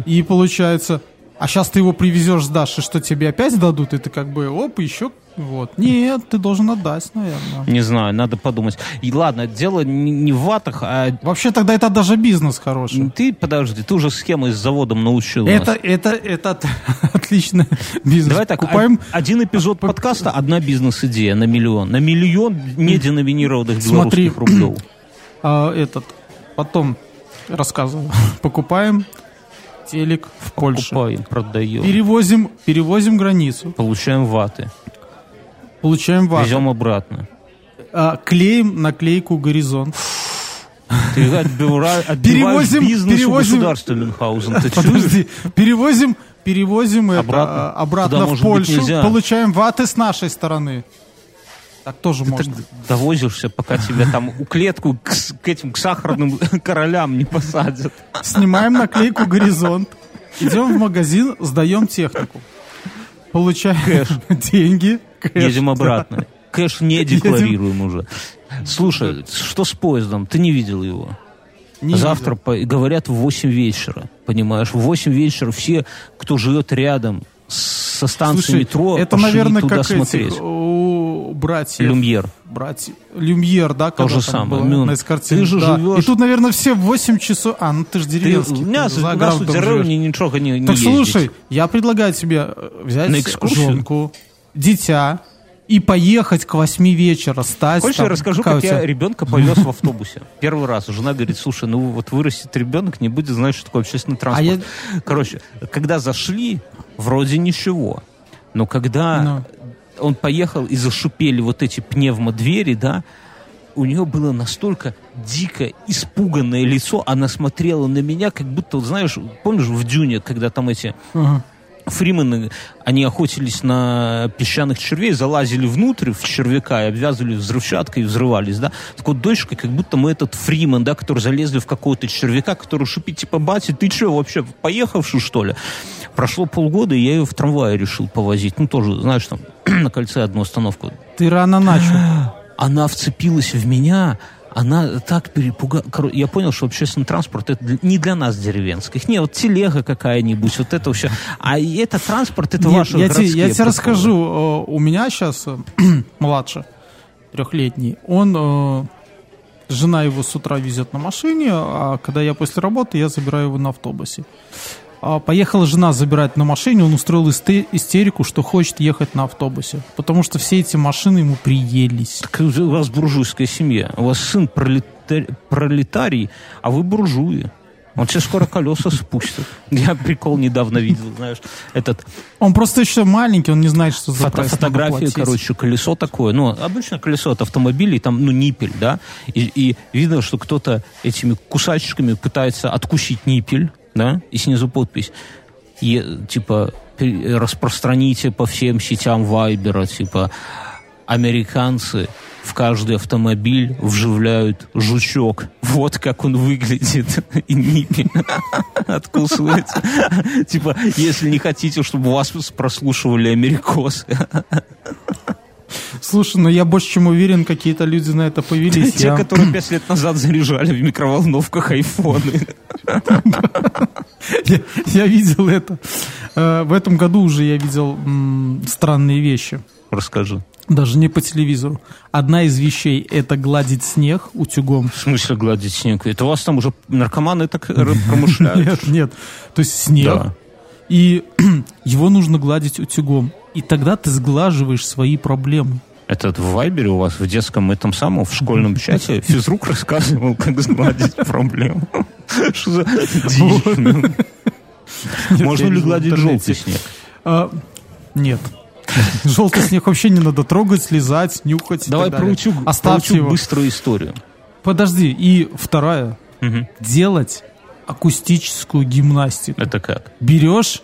и получается, а сейчас ты его привезешь, сдашь, и что тебе опять дадут, и ты как бы, оп, еще, вот. Нет, ты должен отдать, наверное. Не знаю, надо подумать. И ладно, дело не, не в ватах, а Вообще тогда это даже бизнес хороший. ты, подожди, ты уже схемой с заводом научил Это, нас. это, это от- отличный бизнес. Давай так, Купаем, один эпизод подкаста, одна бизнес-идея на миллион. На миллион неденоминированных Смотри. белорусских рублев. а, этот, потом рассказываю. Покупаем телек в Польше. Покупаем, продаем. Перевозим, перевозим границу, Получаем ваты. получаем вату, Везем обратно. а, клеим наклейку «Горизонт». Ты отбиваешь Перевозим- бизнес перевозим- у государства Мюнхгаузен. Подожди, перевозим, перевозим это Обратно? а, обратно Туда, в быть, Польшу, нельзя. получаем ваты с нашей стороны. Так тоже Ты можно. довозишься, пока тебя там у клетку к, к этим к сахарным королям не посадят. Снимаем наклейку «Горизонт», идем в магазин, сдаем технику. Получаем деньги. кэш. Едем обратно. Кэш не декларируем уже. Слушай, что с поездом? Ты не видел его? Не Завтра, по- говорят, в 8 вечера. Понимаешь, в 8 вечера все, кто живет рядом со станции Слушай, метро, это, пошли наверное, туда как смотреть. этих у братьев. Люмьер. Братья. Люмьер, да, То же самое, было Мюн. на картине, Ты же да. живешь- И тут, наверное, все в 8 часов... А, ну ты же Ты, деревенский. у нас, ты за у нас у живешь. деревни ничего не, не Так ездить. слушай, я предлагаю тебе э, взять На экскурсию? дитя и поехать к 8 вечера, стать Хочешь, там, я расскажу, как у тебя- я ребенка повез в автобусе? Первый раз. Жена говорит, слушай, ну вот вырастет ребенок, не будет знать, что такое общественный транспорт. А Короче, когда зашли, вроде ничего. Но когда Ну. он поехал и зашипели вот эти пневмодвери, да, у нее было настолько дико испуганное лицо, она смотрела на меня, как будто, вот знаешь, помнишь в Дюне, когда там эти Ага. Фримены, они охотились на песчаных червей, залазили внутрь в червяка и обвязывали взрывчаткой и взрывались, да. Так вот, дочка, как будто мы этот фримен, да, который залезли в какого-то червяка, который шипит, типа, батя, ты что, вообще поехавший, что ли? Прошло полгода, и я ее в трамвае решил повозить. Ну, тоже, знаешь, там, на кольце одну остановку. Ты рано начал. Она вцепилась в меня, она так перепугала. Я понял, что общественный транспорт это не для нас деревенских. Не, вот телега какая-нибудь, вот это все. А это транспорт, это Нет, ваши я, тебе, я тебе расскажу. э, У меня сейчас младше, трехлетний, он... э, Жена его с утра везет на машине, а когда я после работы, я забираю его на автобусе. А Поехала жена забирать на машине, он устроил исте- истерику, что хочет ехать на автобусе. Потому что все эти машины ему приелись. Так у вас буржуйская семья. У вас сын пролетар- пролетарий, а вы буржуи. Он тебе скоро колеса спустит. Я прикол недавно видел, знаешь, этот Он просто еще маленький, он не знает, что за Фото- прайс надо фотографии, платить. короче, колесо такое. Ну, обычно колесо от автомобилей, там, ну, ниппель, да. И, и видно, что кто-то этими кусачками пытается откусить ниппель, да, и снизу подпись. И, типа, распространите по всем сетям Вайбера, типа, американцы в каждый автомобиль вживляют жучок. Вот как он выглядит. И ниппель откусывается. Типа, если не хотите, чтобы вас прослушивали америкосы. Слушай, ну я больше чем уверен, какие-то люди на это повелись. Те, Я- которые пять лет назад заряжали в микроволновках айфоны. Я, я видел это. Э, В этом году уже я видел м, странные вещи. Расскажи. Даже не по телевизору. Одна из вещей – это гладить снег утюгом. В смысле гладить снег? Это у вас там уже наркоманы так р- промышляют? Нет, нет. То есть снег, Да. и его нужно гладить утюгом. И тогда ты сглаживаешь свои проблемы. Это в Вайбере у вас в детском этом самом, в школьном чате физрук рассказывал, как сгладить проблему. Что за ну? Можно ли гладить желтый снег? А, нет. Желтый снег вообще не надо трогать, слезать, нюхать. Давай про утюг, Оставьте его. быструю историю. Подожди, и вторая. Делать акустическую гимнастику. Это как? Берешь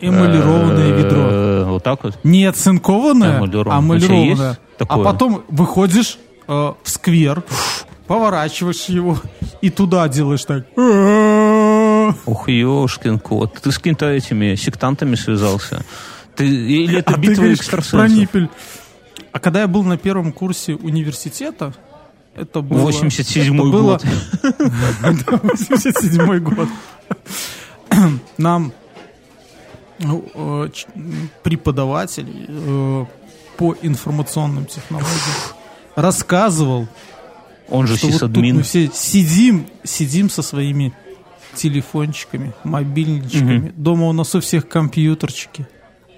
эмалированное ведро. Вот так вот? Не Эмалированное. а есть А потом выходишь э, в сквер, поворачиваешь его и туда делаешь так. Ух, ёшкин кот. Ты с какими-то этими сектантами связался? Ты, или это А ты битва про экстрасенсов? ниппель. А когда я был на первом курсе университета, это было... 87-й это было- год. Да, 87-й год. Нам ну, э, преподаватель э, по информационным технологиям рассказывал, Он же что вот сисадмин. мы все сидим, сидим со своими телефончиками, мобильничками. Дома у нас у всех компьютерчики,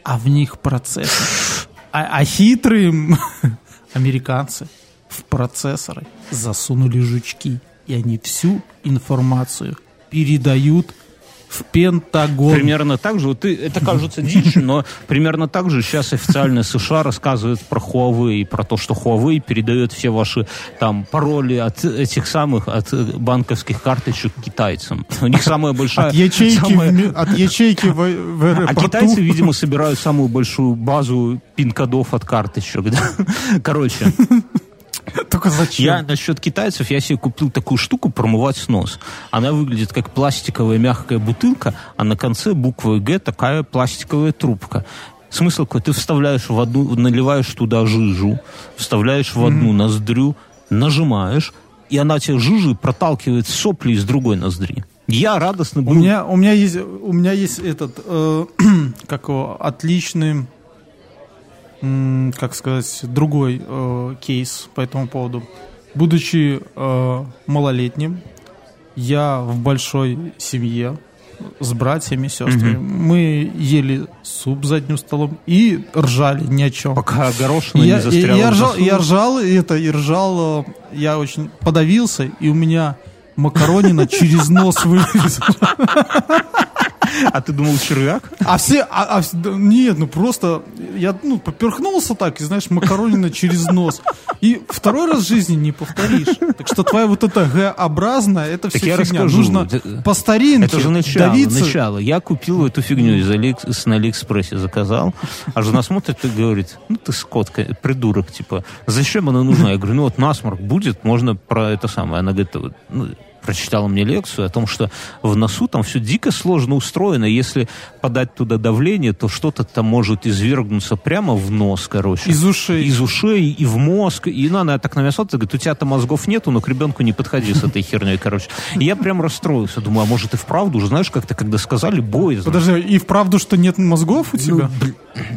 а в них процессор. А, а хитрые американцы в процессоры засунули жучки, и они всю информацию передают в Пентагон. Примерно так же, ты, это кажется дичь, но примерно так же сейчас официально США рассказывают про Huawei, и про то, что Huawei передает все ваши там пароли от этих самых, от банковских карточек китайцам. У них самая большая... От ячейки, самая- от ячейки в, в А аэропорту. китайцы, видимо, собирают самую большую базу пин-кодов от карточек. да. Короче, Только зачем? я насчет китайцев, я себе купил такую штуку промывать нос. Она выглядит как пластиковая мягкая бутылка, а на конце буквы Г такая пластиковая трубка. Смысл какой? Ты вставляешь в одну, наливаешь туда жижу, вставляешь в одну ноздрю, нажимаешь, и она тебе жижи проталкивает сопли из другой ноздри. Я радостно У был. меня, у меня есть, у меня есть этот, э, как его, отличный, как сказать, другой э, кейс по этому поводу. Будучи э, малолетним, я в большой семье с братьями, сестрами. Мы ели суп за одним столом и ржали ни о чем. Пока горошина я, не застряла. я в ржал, я ржал, это, и ржал, э, я очень подавился, и у меня макаронина через нос вылезла. А ты думал, червяк? А все, а, а нет, ну просто я ну поперхнулся так, и знаешь, макаронина через нос. И второй раз в жизни не повторишь. Так что твоя вот эта Г-образная, это все Так я фигня. расскажу. Нужно по старинке Это же начало, давиться. начало. Я купил эту фигню из Али... с на Алиэкспрессе, заказал. А жена смотрит и говорит, ну ты скотка, придурок, типа, зачем она нужна? Я говорю, ну вот насморк будет, можно про это самое. Она говорит, ну, прочитала мне лекцию о том, что в носу там все дико сложно устроено. Если подать туда давление, то что-то там может извергнуться прямо в нос, короче. Из ушей. Из ушей и в мозг. И ну, она так на меня смотрит, говорит, у тебя-то мозгов нету, но к ребенку не подходи с этой херней, короче. И я прям расстроился. Думаю, а может и вправду уже, знаешь, как-то когда сказали, боязно. Подожди, и вправду, что нет мозгов у тебя?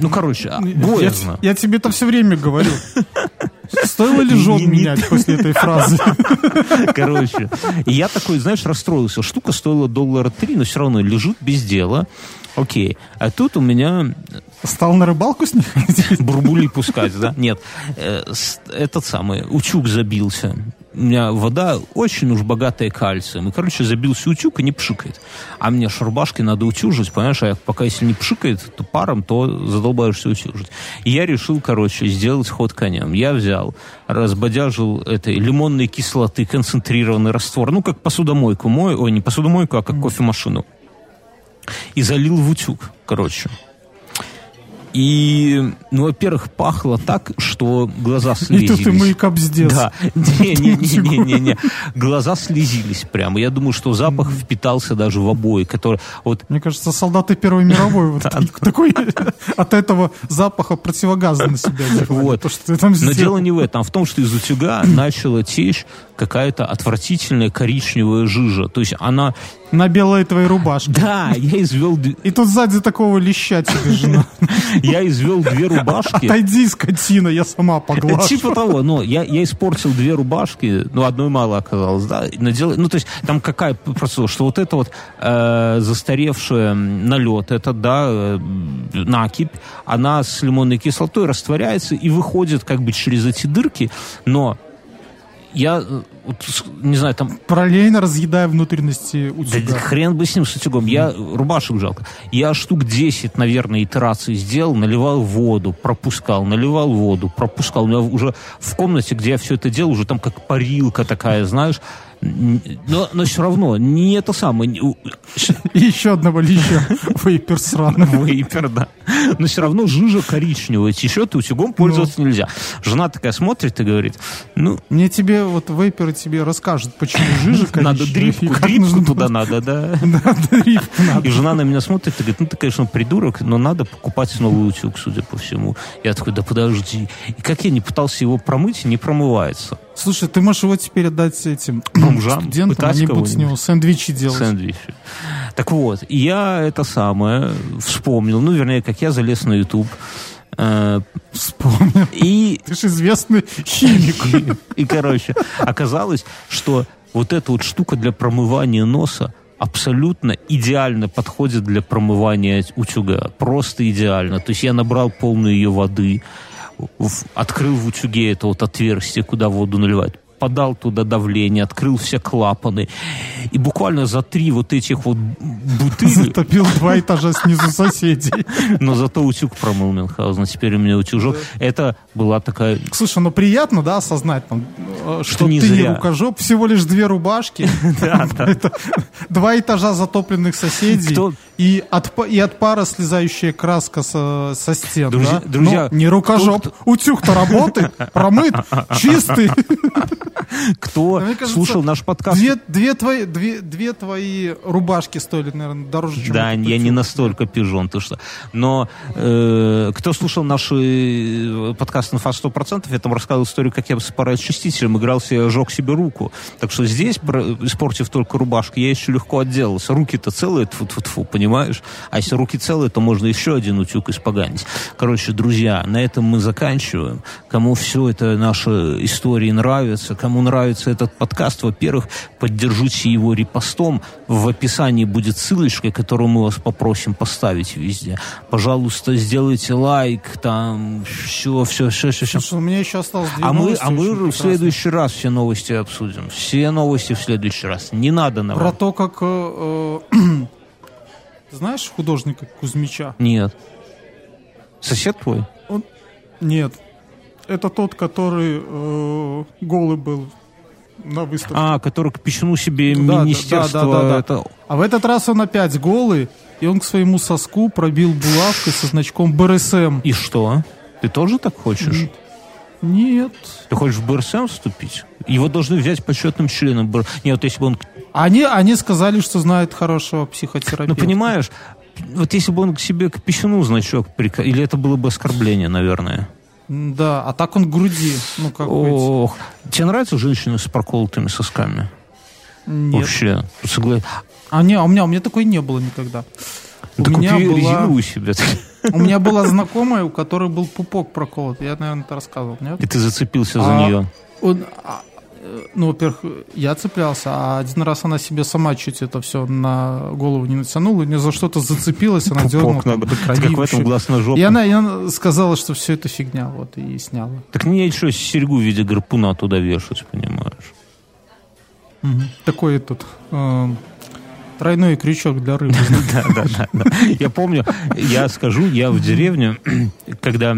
Ну, короче, а, Я, боязно. я тебе это все время говорю. Стоило ли жен менять после этой фразы? Короче, я такой, знаешь, расстроился. Штука стоила доллара три, но все равно лежит без дела. Окей. А тут у меня Стал на рыбалку с них? бурбули пускать, да? Нет. Э, Этот самый, утюг забился. У меня вода очень уж богатая кальцием. И, короче, забился утюг и не пшикает. А мне шарбашки надо утюжить, понимаешь? А пока если не пшикает, то паром, то задолбаешься утюжить. И я решил, короче, сделать ход конем. Я взял, разбодяжил этой лимонной кислоты, концентрированный раствор. Ну, как посудомойку мой, ой, не посудомойку, а как кофемашину. И залил в утюг, короче. И, ну, во-первых, пахло так, что глаза слезились. И тут и мейкап сделал. Да, не-не-не-не-не. Глаза слезились прямо. Я думаю, что запах впитался даже в обои, которые... Вот Мне кажется, солдаты Первой мировой вот такой от этого запаха противогаза на себя. Вот. То, что ты там Но дело не в этом, а в том, что из утюга начала течь какая-то отвратительная коричневая жижа. То есть она... На белой твоей рубашке. Да, я извел, И тут сзади такого леща тебе жена. Я извел две рубашки. Отойди, скотина, я сама поглажу. Типа того, но я, я испортил две рубашки, ну, одной мало оказалось, да, но дело, ну, то есть, там какая процедура, что вот это вот э, застаревшая налет, это, да, э, накипь, она с лимонной кислотой растворяется и выходит как бы через эти дырки, но я, э, вот, не знаю, там Параллельно разъедая внутренности да утюга. хрен бы с ним, с утюгом. Я рубашек жалко. Я штук 10, наверное, итераций сделал, наливал воду, пропускал, наливал воду, пропускал. У меня уже в комнате, где я все это делал, уже там как парилка такая, знаешь. Но, но все равно, не это самое. еще одного леща. Вейпер сраный. Вейпер, да. Но все равно жижа коричневая течет, и утюгом пользоваться нельзя. Жена такая смотрит и говорит, ну, Мне тебе, вот вейперы тебе расскажут, почему жижа надо коричневая, и дрипку, дрипку туда надо, да. Да, дрипку надо. И жена на меня смотрит и говорит, ну ты, конечно, придурок, но надо покупать новый утюг, судя по всему. Я такой, да подожди. И как я не пытался его промыть, не промывается. Слушай, ты можешь его теперь отдать этим Бомжам, студентам, они будут с него сэндвичи делать. Сэндвичи. Так вот, я это самое вспомнил, ну, вернее, как я залез на YouTube. э, Вспомнил. И Ты же известный химик. И, короче, оказалось, что вот эта вот штука для промывания носа абсолютно идеально подходит для промывания утюга. Просто идеально. То есть я набрал полную ее воды, открыл в утюге это вот отверстие, куда воду наливать, подал туда давление, открыл все клапаны. И буквально за три вот этих вот бутыли, Затопил два этажа снизу соседей. но зато утюг промыл Мюнхгаузен. Теперь у меня утюжок. Это была такая Слушай, ну приятно, да, осознать, там, э, что, не ты не рукожоп, всего лишь две рубашки, два этажа затопленных соседей и от, пара слезающая краска со, стен, друзья, Ну, не рукожоп, утюг-то работает, промыт, чистый. Кто кажется, слушал наш подкаст? Две, две, твои, две, две твои рубашки стоили, наверное, дороже, чем Да, я не утюг. настолько пижон, ты что. Но э, кто слушал наши э, подкасты «Инфа 100%», я там рассказывал историю, как я с пароочистителем игрался и ожег себе руку. Так что здесь, испортив только рубашку, я еще легко отделался. Руки-то целые, тьфу -тьфу -тьфу, понимаешь? А если руки целые, то можно еще один утюг испоганить. Короче, друзья, на этом мы заканчиваем. Кому все это наши истории нравятся, кому нравится этот подкаст, во-первых, поддержите его репостом. В описании будет ссылочка, которую мы вас попросим поставить везде. Пожалуйста, сделайте лайк, там, все, все, все, все, все. Слушай, у меня еще осталось две А мы, а мы в следующий раз все новости обсудим. Все новости в следующий раз. Не надо нам. Про то, как... э, э, Знаешь художника Кузьмича? Нет. Сосед твой? Он... Нет. Это тот, который э, голый был на выставке. А, который печну себе Да, министерство... да, да, да, да. это- А в этот раз он опять голый, и он к своему соску пробил булавкой со значком БРСМ. И что? Ты тоже так хочешь? Нет. Ты хочешь в БРСМ вступить? Его должны взять почетным членом БР... Нет, вот если бы он... Они, они сказали, что знают хорошего психотерапевта. Ну, понимаешь, вот если бы он к себе к печну значок прика... Или это было бы оскорбление, наверное. Да, а так он к груди. Ну, как быть? Ох. Тебе нравятся женщины с проколотыми сосками? Нет. Вообще. Согла- А, не, а у меня, у меня такой не было никогда. У Да меня, купи была, резиновую себе. у меня была знакомая, у которой был пупок проколот. Я, наверное, это рассказывал, нет? И ты зацепился за А, нее. Он, ну, во-первых, я цеплялся, а один раз она себе сама чуть это все на голову не натянула, и не за что-то зацепилась, она дернула. Как в этом глаз на жопу. И она, и она сказала, что все это фигня, вот, и сняла. Так мне еще серьгу в виде гарпуна туда вешать, понимаешь? Такой этот э, тройной крючок для рыбы. Да, да, да, да. Я помню, я скажу, я в деревню, когда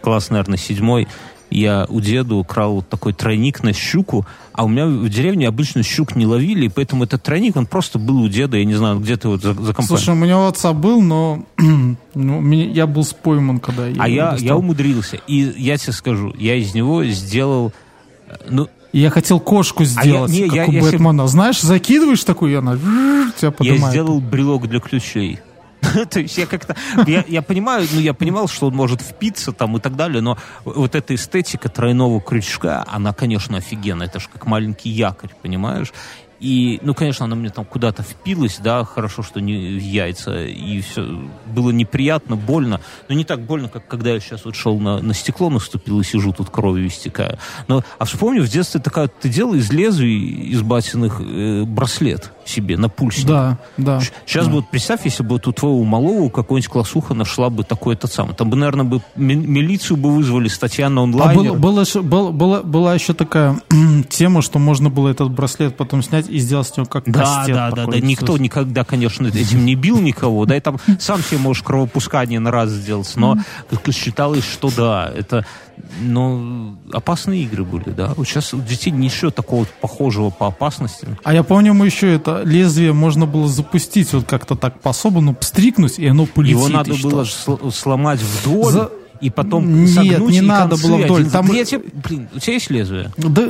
класс, наверное, седьмой, я у деда украл вот такой тройник на щуку, а у меня в деревне обычно щук не ловили, и поэтому этот тройник, он просто был у деда, я не знаю, где-то вот за, за компанией. Слушай, у меня у отца был, но ну, меня- я был спойман, когда я а я, я умудрился. И я тебе скажу, я из него сделал... э, Ну, Я хотел кошку сделать, не, как я- у я Бэтмена. Знаешь, закидываешь такую, и она тебя я поднимает. сделал брелок для ключей. То есть я как-то... Я, я понимаю, ну, я понимал, что он может впиться там и так далее, но вот эта эстетика тройного крючка, она, конечно, офигенная. Это же как маленький якорь, понимаешь? И, ну, конечно, она мне там куда-то впилась, да, хорошо, что не в яйца, и все было неприятно, больно, но не так больно, как когда я сейчас вот шел на, на стекло, наступил и сижу тут кровью истекаю. Но, а вспомню, в детстве такая, ты делал из лезвий, из батиных э, браслет себе на пульсе. Да, да. Сейчас бы вот представь, если бы у твоего малого какой-нибудь классуха нашла бы такой этот самый. Там бы, наверное, бы ми- милицию бы вызвали, статья на А онлайне. было, было ещё- был- была, еще такая тема, что можно было этот браслет потом снять и сделать с него как Да, кастет да, да, да. Никто никогда, конечно, этим не бил никого, да, и там сам себе можешь кровопускание на раз сделать, но считалось, что да, это, ну, опасные игры были, да. Вот сейчас у детей ничего такого похожего по опасности. А я помню, мы еще это лезвие можно было запустить вот как-то так по-особому, стрикнуть, и оно полетит. Его надо и было сломать вдоль. За- И потом Нет, согнуть, не и надо концы было вдоль. один- Там- я тебе- блин, у тебя есть лезвие? Да,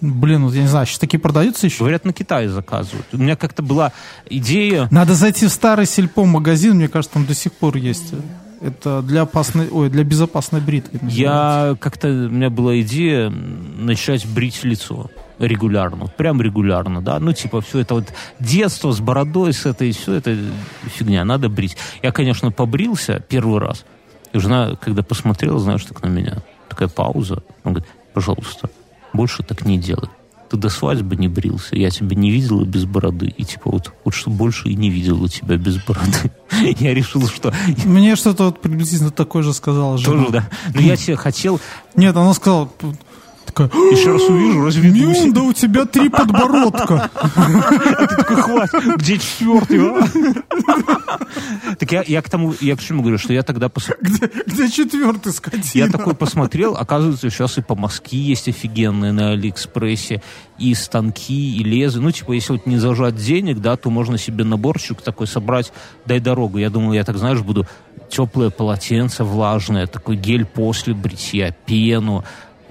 блин, вот я не знаю, сейчас такие продаются еще? Говорят, на Китае заказывают. У меня как-то была идея... Надо зайти в старый сельпо-магазин, мне кажется, там до сих пор есть. Это для опасной, ой, для безопасной бритвы. называется. Я как-то... У меня была идея начать брить лицо регулярно. Прям регулярно, да. Ну, типа, все это вот детство с бородой, с этой, все это фигня, надо брить. Я, конечно, побрился первый раз. И жена, когда посмотрела, знаешь, так на меня. Такая пауза. Он говорит, пожалуйста, больше так не делай. Ты до свадьбы не брился, я тебя не видела без бороды. И типа вот, вот что больше и не видела тебя без бороды. Я решил, что Мне что-то вот приблизительно такое же сказала жена. тоже, да. Но я тебе хотел Нет, она сказала, п- такая, еще раз увижу, разведусь. Мюн, да у тебя три подбородка. Такой, хватит, где четвертый? Так я, я к тому, я к чему говорю, что я тогда пос- Где четвертый скотина? я такой посмотрел, оказывается, сейчас и по Москве есть офигенные на Алиэкспрессе, и станки, и лезы. Ну, типа, если вот не зажать денег, да, то можно себе наборчик такой собрать, дай дорогу. Я думал, я так, знаешь, буду теплое полотенце влажное, такой гель после бритья, пену,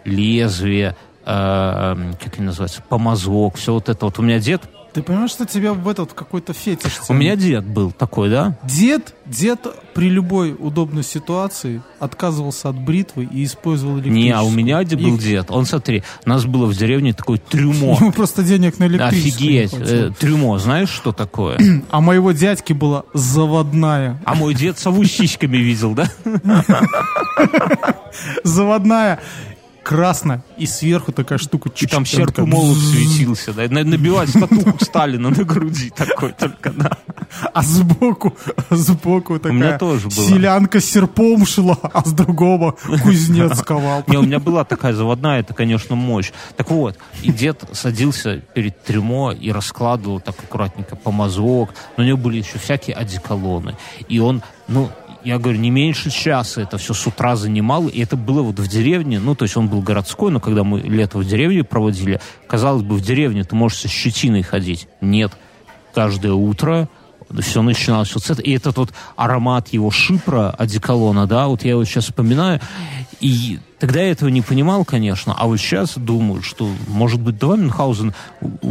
лезвие, э, как они называются, помазок, все вот это. Вот у меня дед, Ты понимаешь, что тебя в этот какой-то фетиш у меня дед был такой, да? Дед, дед при любой удобной ситуации отказывался от бритвы и использовал электрическую. Не, а у меня где был И- дед. Он, смотри, у нас было в деревне такое трюмо. Ему просто денег на электрическую Офигеть. Э, трюмо, знаешь, что такое? А моего дядьки была заводная. А мой дед сову с щичками видел, да? Заводная, красная. И сверху такая штука. И там такая молот светился, да? На- Набивать статуку Сталина на груди такой только, да. А сбоку, сбоку такая меня тоже была. селянка серпом шла, а с другого кузнец ковал. Не, у меня была такая заводная, это, конечно, мощь. Так вот, и дед садился перед трюмо и раскладывал так аккуратненько помазок. Но у него были еще всякие одеколоны. И он, ну, я говорю, не меньше часа это все с утра занимал. И это было вот в деревне, ну, то есть он был городской, но когда мы лето в деревне проводили, казалось бы, в деревне ты можешь со щетиной ходить. Нет. Каждое утро все начиналось вот с этого. И этот вот аромат его шипра, одеколона, да, вот я его сейчас вспоминаю. И тогда я этого не понимал, конечно, а вот сейчас думаю, что, может быть, давай, Мюнхгаузен,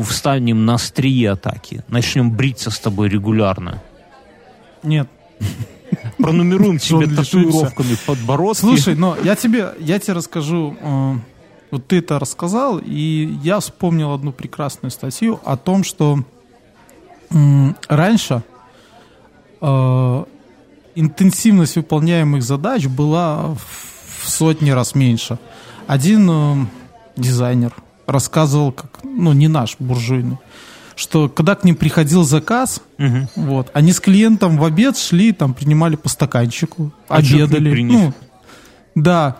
встанем на острие атаки, начнем бриться с тобой регулярно. Нет. Пронумеруем тебе татуировками подбородки. Слушай, но я тебе, я тебе расскажу, э, вот ты это рассказал, и я вспомнил одну прекрасную статью о том, что раньше э, интенсивность выполняемых задач была в, в сотни раз меньше. Один э, дизайнер рассказывал, как, ну не наш буржуйный, что когда к ним приходил заказ, Мгм. вот. Они с клиентом в обед шли, там принимали по стаканчику, А обедали. Ну, да.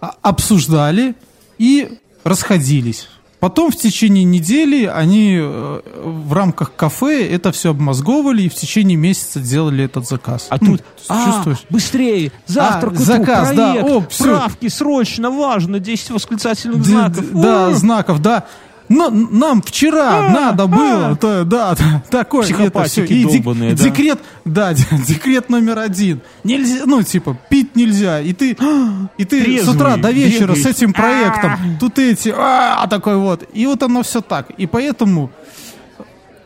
А- Обсуждали и расходились. Потом в течение недели они э, в рамках кафе это все обмозговывали и в течение месяца делали этот заказ. А Ну, тут, а, чувствуешь? быстрее, А, к утру, заказ, да, проект, о, всё. правки, срочно, важно, 10 восклицательных Д- знаков. Да, знаков, да. Но нам вчера А, надо а. было, то- да, да, такое это Психопатики всё. И дек- да. декрет, да, декрет номер один. Нельзя, ну типа пить нельзя, и ты, и ты с Трезвый, утра до вечера бегаешь. с этим проектом, тут эти, а, такой вот, и вот оно все так, и поэтому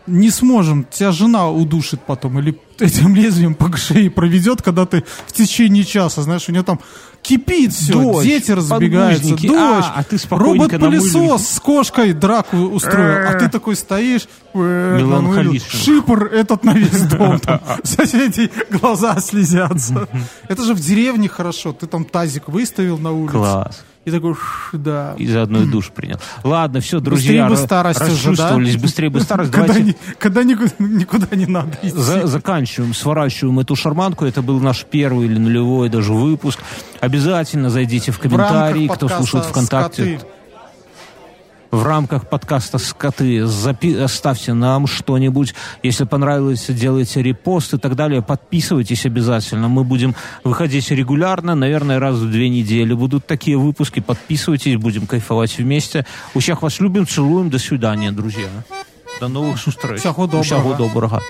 не сможем, тебя жена удушит потом или этим лезвием по шее проведет, когда ты в течение часа, знаешь, у нее там кипит все, Дождь, дети разбегаются, дождь, а, а ты робот-пылесос с кошкой драку устроил, а ты такой стоишь, э, шипр этот на весь дом, там, соседей глаза слезятся. Это же в деревне хорошо, ты там тазик выставил на улице. Класс. И такой, «Ш, да. И заодно и душ принял. Ладно, все, друзья, Быстрее бы старость уже, да? расчувствовались, быстрее бы старость. Когда, Давайте ни- когда никуда, никуда не надо идти. за- заканчиваем, сворачиваем эту шарманку. Это был наш первый или нулевой даже выпуск. Обязательно зайдите в В комментарии, кто подкаста слушает ВКонтакте. «Скоты». В рамках подкаста «Скоты». Запи- оставьте нам что-нибудь. Если понравилось, делайте репост и так далее. Подписывайтесь обязательно. Мы будем выходить регулярно. Наверное, раз в две недели будут такие выпуски. Подписывайтесь, будем кайфовать вместе. У всех вас любим, целуем. До свидания, друзья. До новых встреч. Всего доброго. Всего доброго.